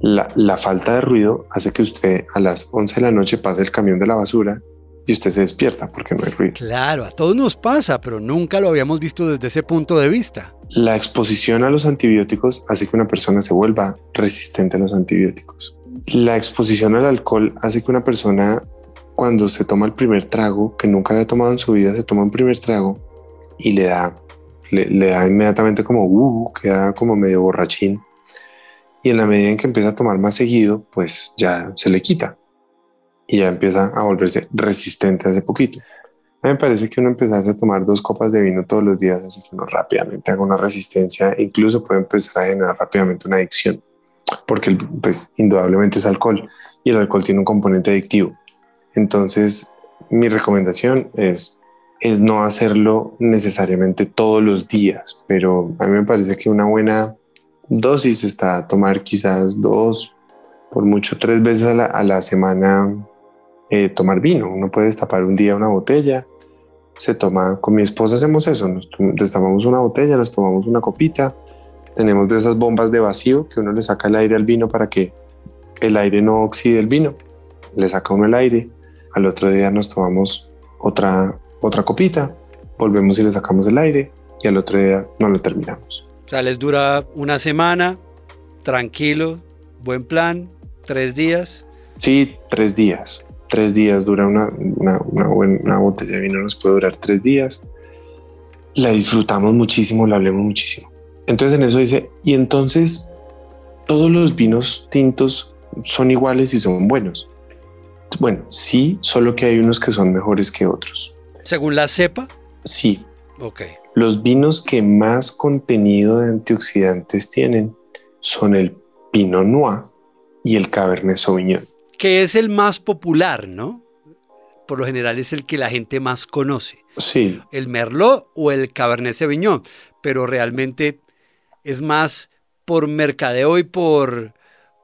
La, falta de ruido hace que usted a las 11 de la noche pase el camión de la basura y usted se despierta porque no hay ruido. Claro, a todos nos pasa, pero nunca lo habíamos visto desde ese punto de vista. La exposición a los antibióticos hace que una persona se vuelva resistente a los antibióticos la exposición al alcohol hace que una persona cuando se toma el primer trago, que nunca había tomado en su vida, se toma un primer trago y le da, le, da inmediatamente como, uh, queda como medio borrachín. Y en la medida en que empieza a tomar más seguido, pues ya se le quita y ya empieza a volverse resistente hace poquito. A me parece que uno empezase a tomar dos copas de vino todos los días hace que uno rápidamente haga una resistencia, incluso puede empezar a generar rápidamente una adicción porque pues indudablemente es alcohol y el alcohol tiene un componente adictivo. Entonces, mi recomendación es, es no hacerlo necesariamente todos los días, pero a mí me parece que una buena dosis está a tomar quizás dos, por mucho tres veces a la, semana eh, tomar vino. Uno puede destapar un día una botella, se toma, con mi esposa hacemos eso, nos destapamos una botella, nos tomamos una copita, tenemos de esas bombas de vacío que uno le saca el aire al vino para que el aire no oxide el vino. Le saca uno el aire. Al otro día nos tomamos otra, otra copita, volvemos y le sacamos el aire y al otro día no lo terminamos. O sea, les dura una semana, tranquilo, buen plan, tres días. Sí, tres días. Tres días dura una, una, una, una botella de vino, nos puede durar tres días. La disfrutamos muchísimo, la hablemos muchísimo. Entonces en eso dice, y entonces todos los vinos tintos son iguales y son buenos. Bueno, sí, solo que hay unos que son mejores que otros. Según la cepa. Sí. Ok. Los vinos que más contenido de antioxidantes tienen son el Pinot Noir y el Cabernet Sauvignon. Que es el más popular, ¿no? por lo general es el que la gente más conoce. Sí. El Merlot o el Cabernet Sauvignon, pero realmente es más por mercadeo y por,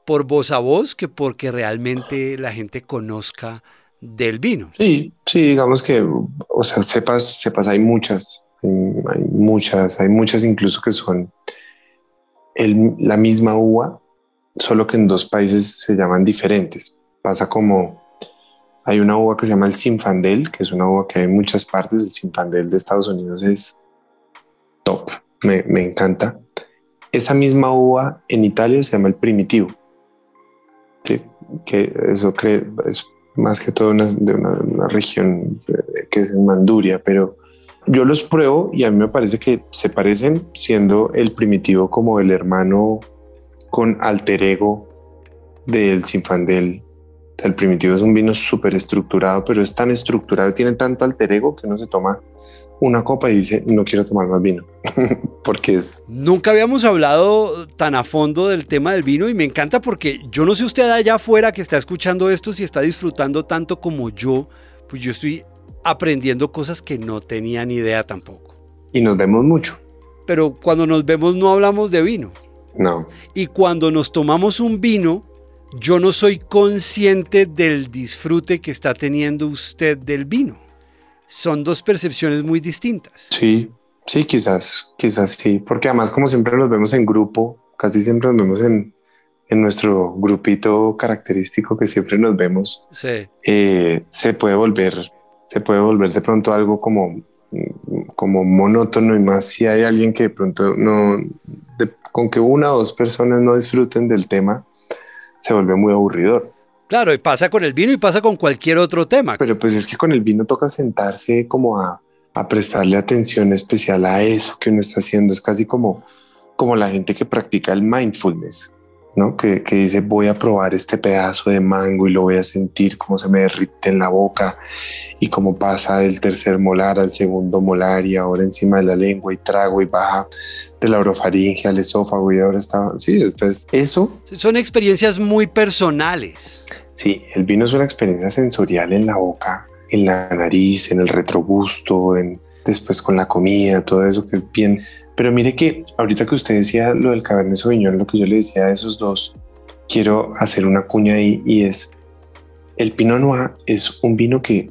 por voz a voz que porque realmente la gente conozca del vino. Sí, sí, digamos que, o sea, cepas, cepas hay muchas, hay, muchas, hay muchas incluso que son la misma uva, solo que en dos países se llaman diferentes. Pasa como hay una uva que se llama el Sinfandel, que es una uva que hay en muchas partes. El Sinfandel de Estados Unidos es top, me, me encanta. Esa misma uva en Italia se llama el Primitivo. Sí, que eso cree, es más que todo de una, región eh, que es en Manduria, pero yo los pruebo y a mí me parece que se parecen, siendo el primitivo como el hermano con alter ego del Sinfandel. El primitivo es un vino súper estructurado, pero es tan estructurado, tiene tanto alter ego que uno se toma una copa y dice, no quiero tomar más vino, porque es... Nunca habíamos hablado tan a fondo del tema del vino y me encanta porque yo no sé usted allá afuera que está escuchando esto si está disfrutando tanto como yo, pues yo estoy aprendiendo cosas que no tenía ni idea tampoco. Y nos vemos mucho. Pero cuando nos vemos no hablamos de vino. No. Y cuando nos tomamos un vino, yo no soy consciente del disfrute que está teniendo usted del vino son dos percepciones muy distintas. Sí, sí, quizás, quizás sí, porque además como siempre nos vemos en grupo, casi siempre nos vemos en, nuestro grupito característico que siempre nos vemos, sí. Eh, se puede volver, se puede volver de pronto algo como, como monótono y más si hay alguien que de pronto no, con que una o dos personas no disfruten del tema, se vuelve muy aburridor. Claro, y pasa con el vino y pasa con cualquier otro tema. Pero pues es que con el vino toca sentarse como a, prestarle atención especial a eso que uno está haciendo. Es casi como, como la gente que practica el mindfulness. ¿No? Que, dice voy a probar este pedazo de mango y lo voy a sentir cómo se me derrite en la boca y cómo pasa del tercer molar al segundo molar y ahora encima de la lengua y trago y baja de la orofaringe al esófago y ahora está, sí, entonces eso. Son experiencias muy personales. Sí, el vino es una experiencia sensorial en la boca, en la nariz, en el retrogusto, en, después con la comida, todo eso que es bien pero mire que ahorita que usted decía lo del Cabernet Sauvignon, lo que yo le decía a esos dos, quiero hacer una cuña ahí y es el Pinot Noir es un vino que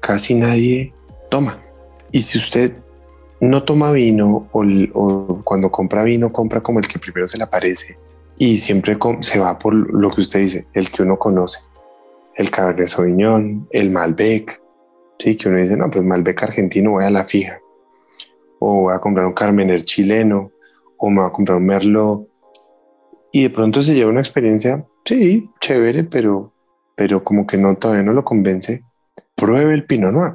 casi nadie toma. Y si usted no toma vino o, cuando compra vino compra como el que primero se le aparece y siempre se va por lo que usted dice, el que uno conoce, el Cabernet Sauvignon, el Malbec, sí, que uno dice, no, pues Malbec argentino voy a la fija o voy a comprar un Carmener chileno, o me voy a comprar un Merlot. Y de pronto se lleva una experiencia, sí, chévere, pero, pero como que no, todavía no lo convence. Pruebe el Pinot Noir.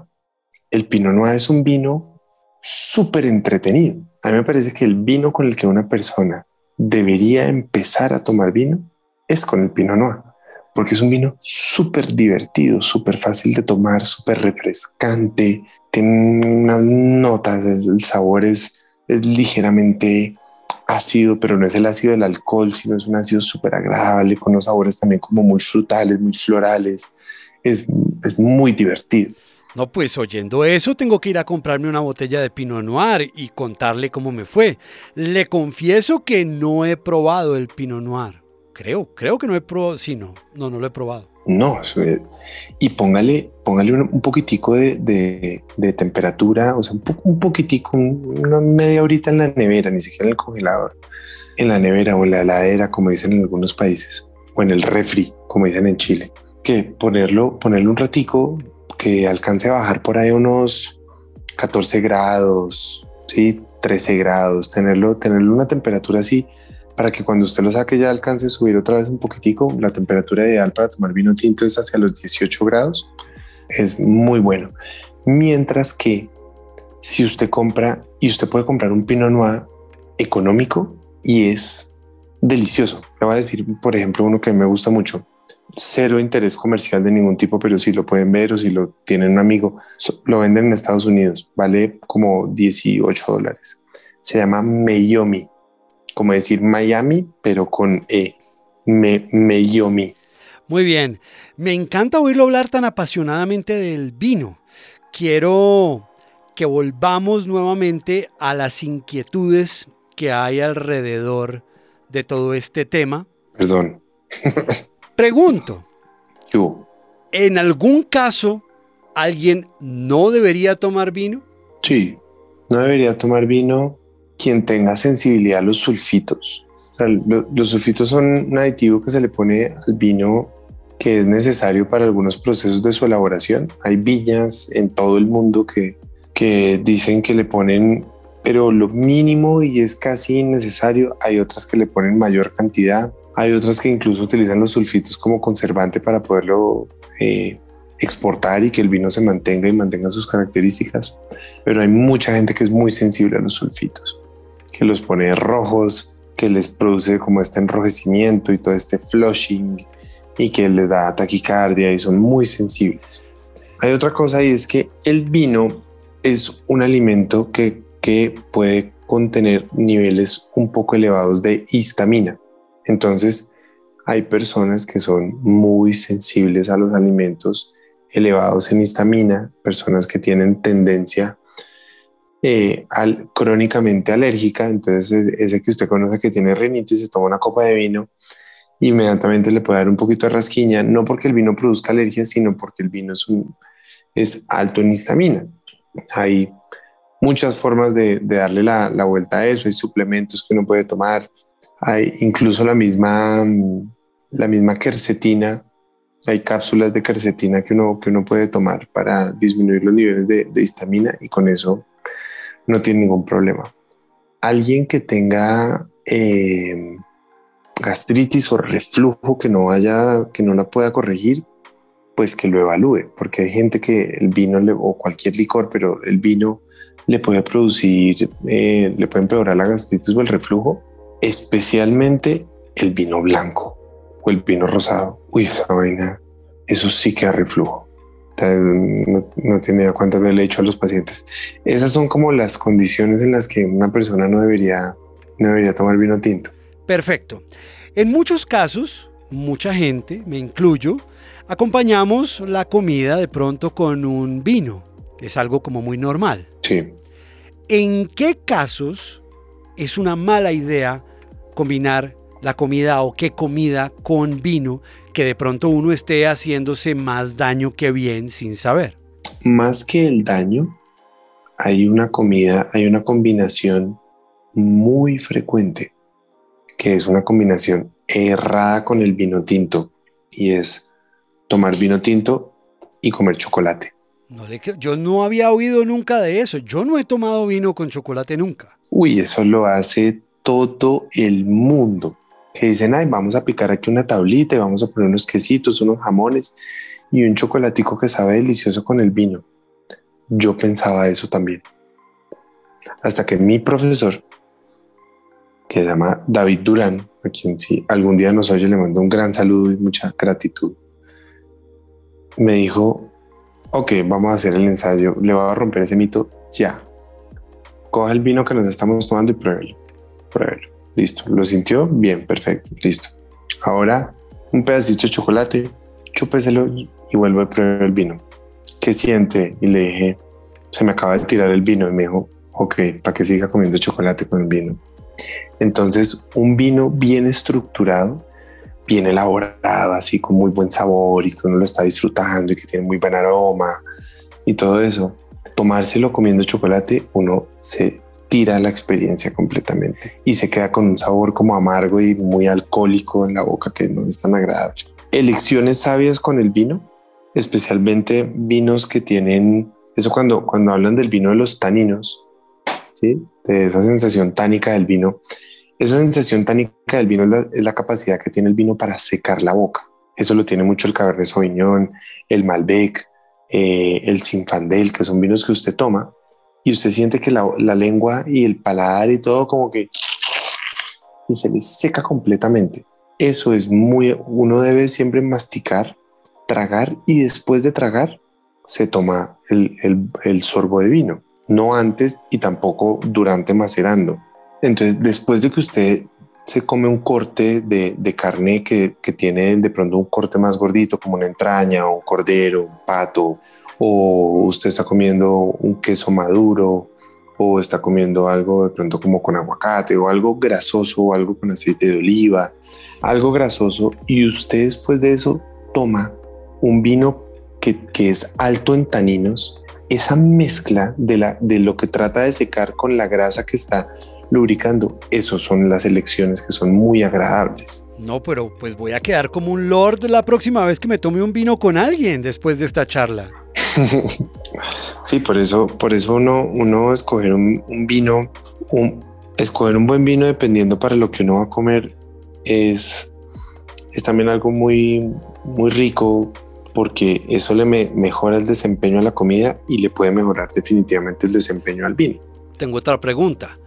El Pinot Noir es un vino súper entretenido. A mí me parece que el vino con el que una persona debería empezar a tomar vino es con el Pinot Noir porque es un vino súper divertido, súper fácil de tomar, súper refrescante, tiene unas notas, el sabor es, ligeramente ácido, pero no es el ácido del alcohol, sino es un ácido súper agradable, con unos sabores también como muy frutales, muy florales. Es, es muy divertido. No, pues oyendo eso tengo que ir a comprarme una botella de Pinot Noir y contarle cómo me fue. Le confieso que no he probado el Pinot Noir. Creo, creo que no he probado. Sí, no, no, no lo he probado. No, y póngale, póngale un, poquitico de, temperatura, o sea, un, poquitico, una media horita en la nevera, ni siquiera en el congelador, en la nevera o en la heladera, como dicen en algunos países, o en el refri, como dicen en Chile, que ponerlo, ponerle un ratico que alcance a bajar por ahí unos 14 grados, sí, 13 grados, tenerlo, tenerlo una temperatura así para que cuando usted lo saque ya alcance a subir otra vez un poquitico. La temperatura ideal para tomar vino tinto es hacia los 18 grados. Es muy bueno. Mientras que si usted compra y usted puede comprar un Pinot Noir económico y es delicioso. Le voy a decir, por ejemplo, uno que me gusta mucho. Cero interés comercial de ningún tipo, pero si lo pueden ver o si lo tienen un amigo, lo venden en Estados Unidos. Vale como 18 dólares. Se llama Meyomi como decir Miami, pero con E. Me, Meyomi. Muy bien, me encanta oírlo hablar tan apasionadamente del vino. Quiero que volvamos nuevamente a las inquietudes que hay alrededor de todo este tema. Perdón. Pregunto. Yo. ¿En algún caso alguien no debería tomar vino? Sí, no debería tomar vino quien tenga sensibilidad a los sulfitos. los sulfitos son un aditivo que se le pone al vino que es necesario para algunos procesos de su elaboración. Hay viñas en todo el mundo que, que dicen que le ponen, pero lo mínimo y es casi innecesario. Hay otras que le ponen mayor cantidad. Hay otras que incluso utilizan los sulfitos como conservante para poderlo eh, exportar y que el vino se mantenga y mantenga sus características. Pero hay mucha gente que es muy sensible a los sulfitos, que los pone rojos, que les produce como este enrojecimiento y todo este flushing y que les da taquicardia y son muy sensibles. Hay otra cosa y es que el vino es un alimento que, que puede contener niveles un poco elevados de histamina. Entonces, hay personas que son muy sensibles a los alimentos elevados en histamina, personas que tienen tendencia eh, al, crónicamente alérgica, entonces ese que usted conoce que tiene rinitis se toma una copa de vino, inmediatamente le puede dar un poquito de rasquiña, no porque el vino produzca alergia, sino porque el vino es, un, es alto en histamina. Hay muchas formas de, darle la, la, vuelta a eso, hay suplementos que uno puede tomar, hay incluso la misma, la misma quercetina hay cápsulas de quercetina que uno, que uno puede tomar para disminuir los niveles de, de histamina y con eso no tiene ningún problema. Alguien que tenga eh, gastritis o reflujo que no haya, que no la pueda corregir, pues que lo evalúe, porque hay gente que el vino o cualquier licor, pero el vino le puede producir, eh, le puede empeorar la gastritis o el reflujo, especialmente el vino blanco o el vino rosado. Uy, esa vaina, eso sí que da reflujo. No, no, tiene idea cuántas veces le he hecho a los pacientes. Esas son como las condiciones en las que una persona no debería, no debería tomar vino tinto. Perfecto. En muchos casos, mucha gente, me incluyo, acompañamos la comida de pronto con un vino, es algo como muy normal. Sí. ¿En qué casos es una mala idea combinar la comida o qué comida con vino que de pronto uno esté haciéndose más daño que bien sin saber? Más que el daño, hay una comida, hay una combinación muy frecuente que es una combinación errada con el vino tinto y es tomar vino tinto y comer chocolate. No yo no había oído nunca de eso. Yo no he tomado vino con chocolate nunca. Uy, eso lo hace todo el mundo. Que dicen, ay, vamos a picar aquí una tablita y vamos a poner unos quesitos, unos jamones y un chocolatico que sabe delicioso con el vino. Yo pensaba eso también. Hasta que mi profesor que se llama David Durán, a quien si algún día nos oye le mando un gran saludo y mucha gratitud. Me dijo, ok, vamos a hacer el ensayo, le voy a romper ese mito ya. Coja el vino que nos estamos tomando y pruébelo. Pruébelo. Listo. ¿Lo sintió? Bien, perfecto. Listo. Ahora un pedacito de chocolate, chúpeselo y vuelve a probar el vino. ¿Qué siente? Y le dije, se me acaba de tirar el vino. Y me dijo, ok, para que siga comiendo chocolate con el vino. Entonces, un vino bien estructurado, bien elaborado, así con muy buen sabor y que uno lo está disfrutando y que tiene muy buen aroma y todo eso, tomárselo comiendo chocolate, uno se tira la experiencia completamente y se queda con un sabor como amargo y muy alcohólico en la boca que no es tan agradable. Elecciones sabias con el vino, especialmente vinos que tienen, eso cuando, cuando hablan del vino de los taninos, de esa sensación tánica del vino. Esa sensación tánica del vino es la, capacidad que tiene el vino para secar la boca. Eso lo tiene mucho el Cabernet Sauvignon, el Malbec, eh, el Sinfandel, que son vinos que usted toma y usted siente que la, lengua y el paladar y todo como que se le seca completamente. Eso es muy, uno debe siempre masticar, tragar y después de tragar se toma el, sorbo de vino no antes y tampoco durante macerando. Entonces, después de que usted se come un corte de, carne que, que, tiene de pronto un corte más gordito, como una entraña, un cordero, un pato, o usted está comiendo un queso maduro, o está comiendo algo de pronto como con aguacate, o algo grasoso, o algo con aceite de oliva, algo grasoso, y usted después de eso toma un vino que, que es alto en taninos, esa mezcla de, la, de lo que trata de secar con la grasa que está lubricando. Esas son las elecciones que son muy agradables. No, pero pues voy a quedar como un lord la próxima vez que me tome un vino con alguien después de esta charla. Sí, por eso, por eso uno, uno escoger un, vino, un, escoger un buen vino dependiendo para lo que uno va a comer es, es también algo muy, muy rico porque eso le mejora el desempeño a la comida y le puede mejorar definitivamente el desempeño al vino. Tengo otra pregunta.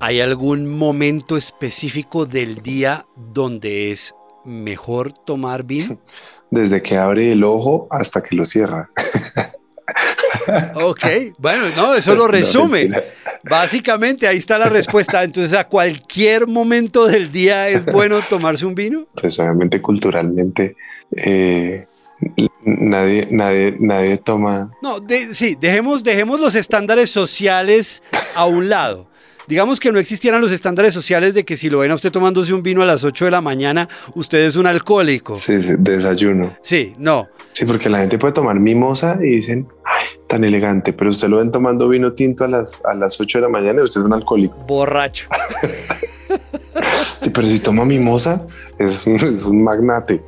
¿Hay algún momento específico del día donde es mejor tomar vino? Desde que abre el ojo hasta que lo cierra. Ok, bueno, no, eso lo resume. Básicamente ahí está la respuesta. Entonces, ¿a cualquier momento del día es bueno tomarse un vino? Pues obviamente culturalmente eh, Nadie, nadie, nadie toma. No, sí, dejemos, dejemos los estándares sociales a un lado. Digamos que no existieran los estándares sociales de que si lo ven a usted tomándose un vino a las 8 de la mañana, usted es un alcohólico. Sí, desayuno. Sí, no. Sí, porque la gente puede tomar mimosa y dicen, ay, tan elegante, pero usted lo ven tomando vino tinto a las, a las 8 de la mañana y usted es un alcohólico. Borracho. sí, pero si toma mimosa, es es un magnate.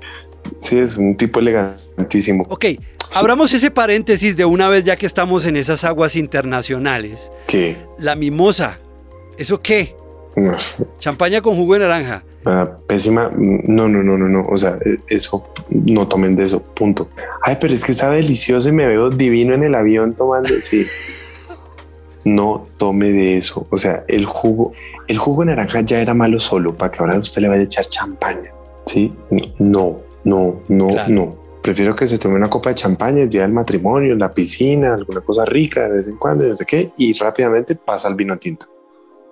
Sí, es un tipo elegantísimo. Ok, abramos ese paréntesis de una vez ya que estamos en esas aguas internacionales. ¿Qué? La mimosa. ¿Eso qué? No. Champaña con jugo de naranja. Ah, pésima. No, no, no, no, no. O sea, e, eso no tomen de eso. Punto. Ay, pero es que está delicioso y me veo divino en el avión tomando. Sí. no tome de eso. O sea, el jugo, el jugo de naranja ya era malo solo para que ahora usted le vaya a echar champaña. Sí, no, no, no, no. Prefiero que se tome una copa de champaña el día del matrimonio, en la piscina, alguna cosa rica de vez en cuando, no sé qué, y rápidamente pasa al vino tinto.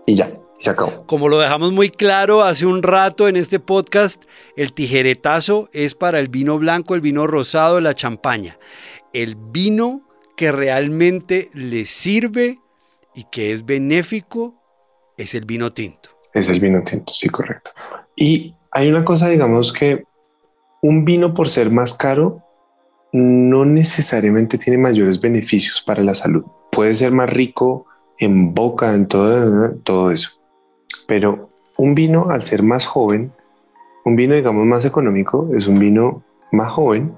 Y ya, se acabó. Como lo dejamos muy claro hace un rato en este podcast, el tijeretazo es para el vino blanco, el vino rosado, la champaña. El vino que realmente le sirve y que es benéfico es el vino tinto. Es el vino tinto, sí, correcto. Y hay una cosa, digamos, que un vino por ser más caro no necesariamente tiene mayores beneficios para la salud. Puede ser más rico en boca, en todo, todo eso. Pero un vino al ser más joven, un vino digamos más económico, es un vino más joven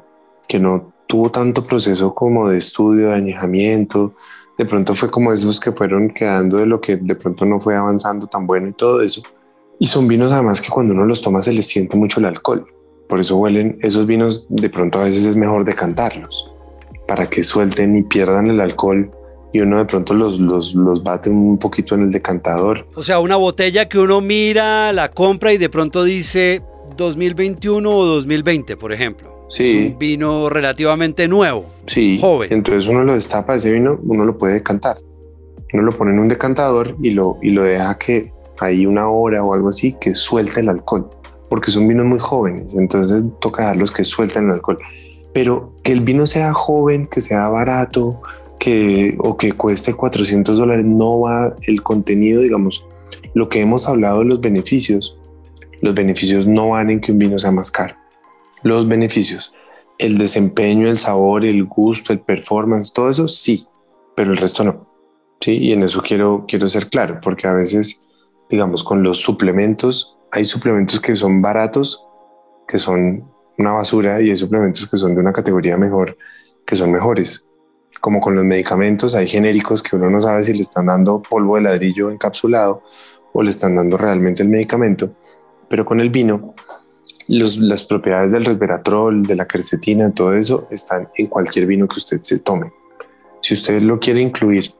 que no tuvo tanto proceso como de estudio, de añejamiento. De pronto fue como esos que fueron quedando de lo que de pronto no fue avanzando tan bueno y todo eso. Y son vinos además que cuando uno los toma se les siente mucho el alcohol. Por eso huelen esos vinos, de pronto a veces es mejor decantarlos para que suelten y pierdan el alcohol y uno de pronto los, los, los bate un poquito en el decantador. O sea, una botella que uno mira, la compra y de pronto dice 2021 o 2020, por ejemplo. Sí. un vino relativamente nuevo. Sí. Joven. Entonces uno lo destapa ese vino, uno lo puede decantar. Uno lo pone en un decantador y lo, y lo deja que hay una hora o algo así que suelte el alcohol porque son vinos muy jóvenes, entonces toca darlos que suelten el alcohol. Pero que el vino sea joven, que sea barato, que o que cueste 400 dólares, no va el contenido, digamos, lo que hemos hablado de los beneficios, los beneficios no van en que un vino sea más caro. Los beneficios, el desempeño, el sabor, el gusto, el performance, todo eso sí, pero el resto no. Sí, y en eso quiero, quiero ser claro, porque a veces, digamos, con los suplementos hay suplementos que son baratos, que son una basura, y hay suplementos que son de una categoría mejor, que son mejores. Como con los medicamentos, hay genéricos que uno no sabe si le están dando polvo de ladrillo encapsulado o le están dando realmente el medicamento. Pero con el vino, las propiedades del resveratrol, de la quercetina, todo eso están en cualquier vino que usted se tome. Si usted lo quiere incluir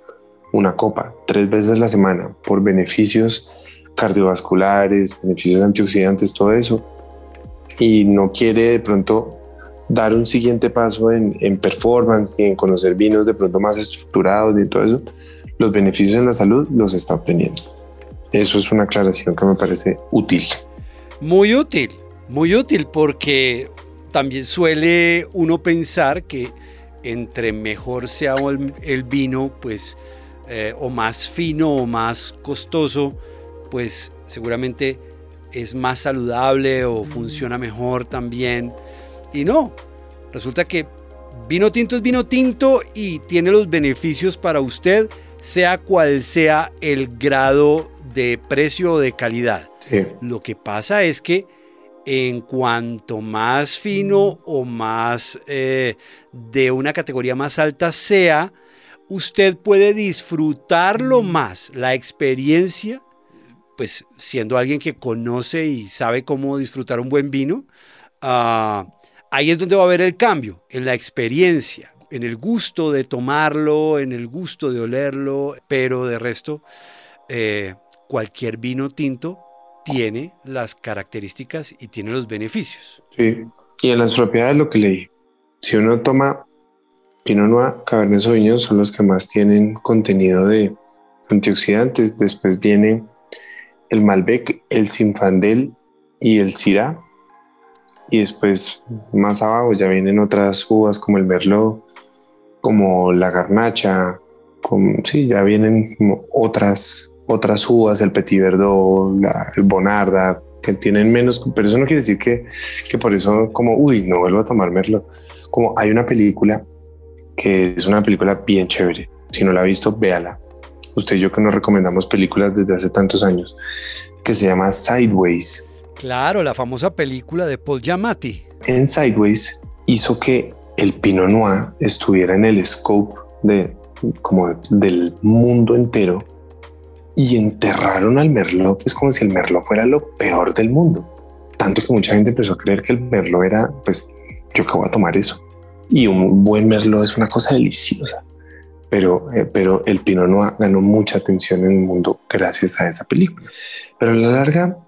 una copa tres veces a la semana por beneficios cardiovasculares, beneficios antioxidantes, todo eso, y no quiere de pronto dar un siguiente paso en, en performance y en conocer vinos de pronto más estructurados y todo eso, los beneficios en la salud los está obteniendo. Eso es una aclaración que me parece útil. Muy útil, muy útil porque también suele uno pensar que entre mejor sea el, vino, pues, eh, o más fino o más costoso, pues seguramente es más saludable o funciona mejor también. Y no, resulta que vino tinto es vino tinto y tiene los beneficios para usted, sea cual sea el grado de precio o de calidad. Lo que pasa es que en cuanto más fino o más eh, de una categoría más alta sea, usted puede disfrutarlo más, la experiencia, pues siendo alguien que conoce y sabe cómo disfrutar un buen vino, ah, ahí es donde va a haber el cambio, en la experiencia, en el gusto de tomarlo, en el gusto de olerlo, pero de resto, eh, cualquier vino tinto tiene las características y tiene los beneficios. Sí, y en las propiedades lo que leí, si uno toma Pinot Noir, Cabernet Sauvignon son los que más tienen contenido de antioxidantes, después viene el Malbec, el Sinfandel y el Syrah, y después más abajo ya vienen otras uvas como el Merlot, como la Garnacha, como, sí, ya vienen otras otras uvas, el Petit Verdot, la, el Bonarda, que tienen menos, pero eso no quiere decir que, que por eso como, uy, no vuelvo a tomar Merlot. Como hay una película que es una película bien chévere. Si no la ha visto, véala. Usted y yo que nos recomendamos películas desde hace tantos años, que se llama Sideways. Claro, la famosa película de Paul Giamatti. En Sideways hizo que el Pinot Noir estuviera en el scope de como del mundo entero y enterraron al Merlot, pues como si el Merlot fuera lo peor del mundo. Tanto que mucha gente empezó a creer que el Merlot era, pues, yo que voy a tomar eso. Y un buen Merlot es una cosa deliciosa. Pero, eh, pero el Pinot Noir ganó mucha atención en el mundo gracias a esa película. Pero a la larga,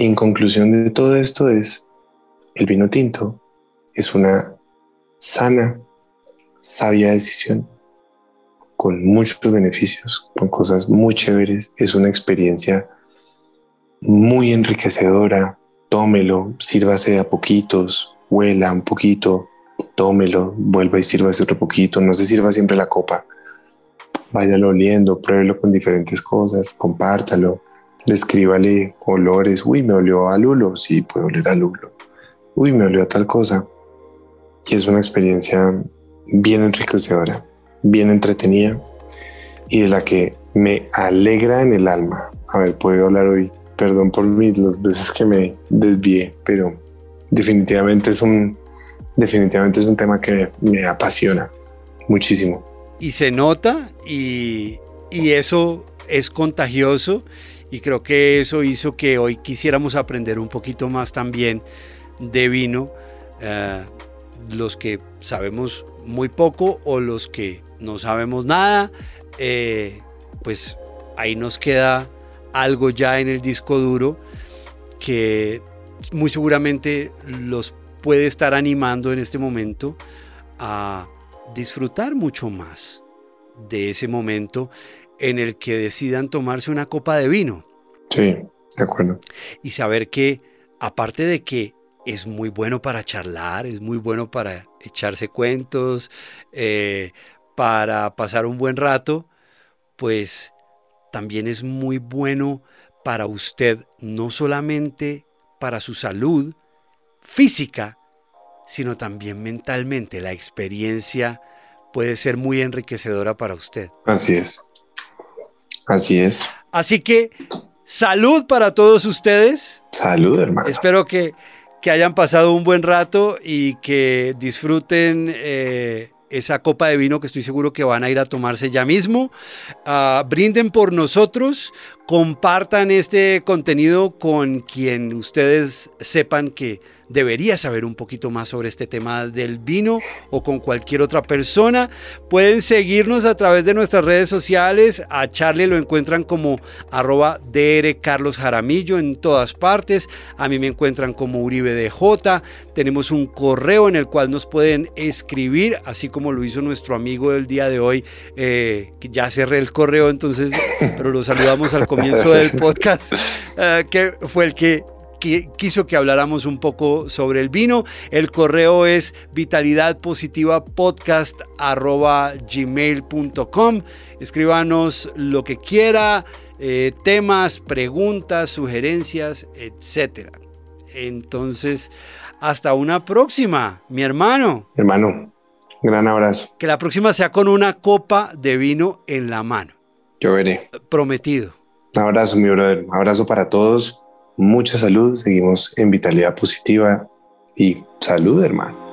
en conclusión de todo esto es, el vino tinto es una sana, sabia decisión con muchos beneficios, con cosas muy chéveres. Es una experiencia muy enriquecedora. Tómelo, sírvase a poquitos, huela un poquito, tómelo, vuelva y sírvase otro poquito. No se sirva siempre la copa. Váyalo oliendo, pruébelo con diferentes cosas, compártalo, descríbale olores. Uy, me olió a lulo. Sí, puede oler a lulo. Uy, me olió a tal cosa. Y es una experiencia bien enriquecedora bien entretenida y de la que me alegra en el alma. A ver, puedo hablar hoy. Perdón por mí, las veces que me desvié, pero definitivamente es un, definitivamente es un tema que me apasiona muchísimo. Y se nota y, y eso es contagioso y creo que eso hizo que hoy quisiéramos aprender un poquito más también de vino. Eh, los que sabemos muy poco o los que no sabemos nada, eh, pues ahí nos queda algo ya en el disco duro que muy seguramente los puede estar animando en este momento a disfrutar mucho más de ese momento en el que decidan tomarse una copa de vino. Sí, de acuerdo. Y saber que aparte de que es muy bueno para charlar, es muy bueno para echarse cuentos, eh, para pasar un buen rato, pues también es muy bueno para usted, no solamente para su salud física, sino también mentalmente. La experiencia puede ser muy enriquecedora para usted. Así es. Así es. Así que salud para todos ustedes. Salud, hermano. Espero que que hayan pasado un buen rato y que disfruten eh, esa copa de vino que estoy seguro que van a ir a tomarse ya mismo. Ah, brinden por nosotros, compartan este contenido con quien ustedes sepan que debería saber un poquito más sobre este tema del vino o con cualquier otra persona. Pueden seguirnos a través de nuestras redes sociales. A Charlie lo encuentran como arroba en todas partes. A mí me encuentran como Uribe DJ. Tenemos un correo en el cual nos pueden escribir, así como lo hizo nuestro amigo el día de hoy. Eh, ya cerré el correo entonces, pero lo saludamos al comienzo comienzo del podcast, eh, que fue el que quiso que habláramos un poco sobre el vino. El correo es vitalidatpositivapodcast.gmail.com. Escríbanos lo que quiera, eh, temas, preguntas, sugerencias, etc. Entonces, hasta una próxima, mi hermano. Hermano, gran abrazo. Que la próxima sea con una copa de vino en la mano. Yo veré. Prometido. Abrazo, mi brother. abrazo para todos mucha salud, seguimos en vitalidad positiva y salud, hermano.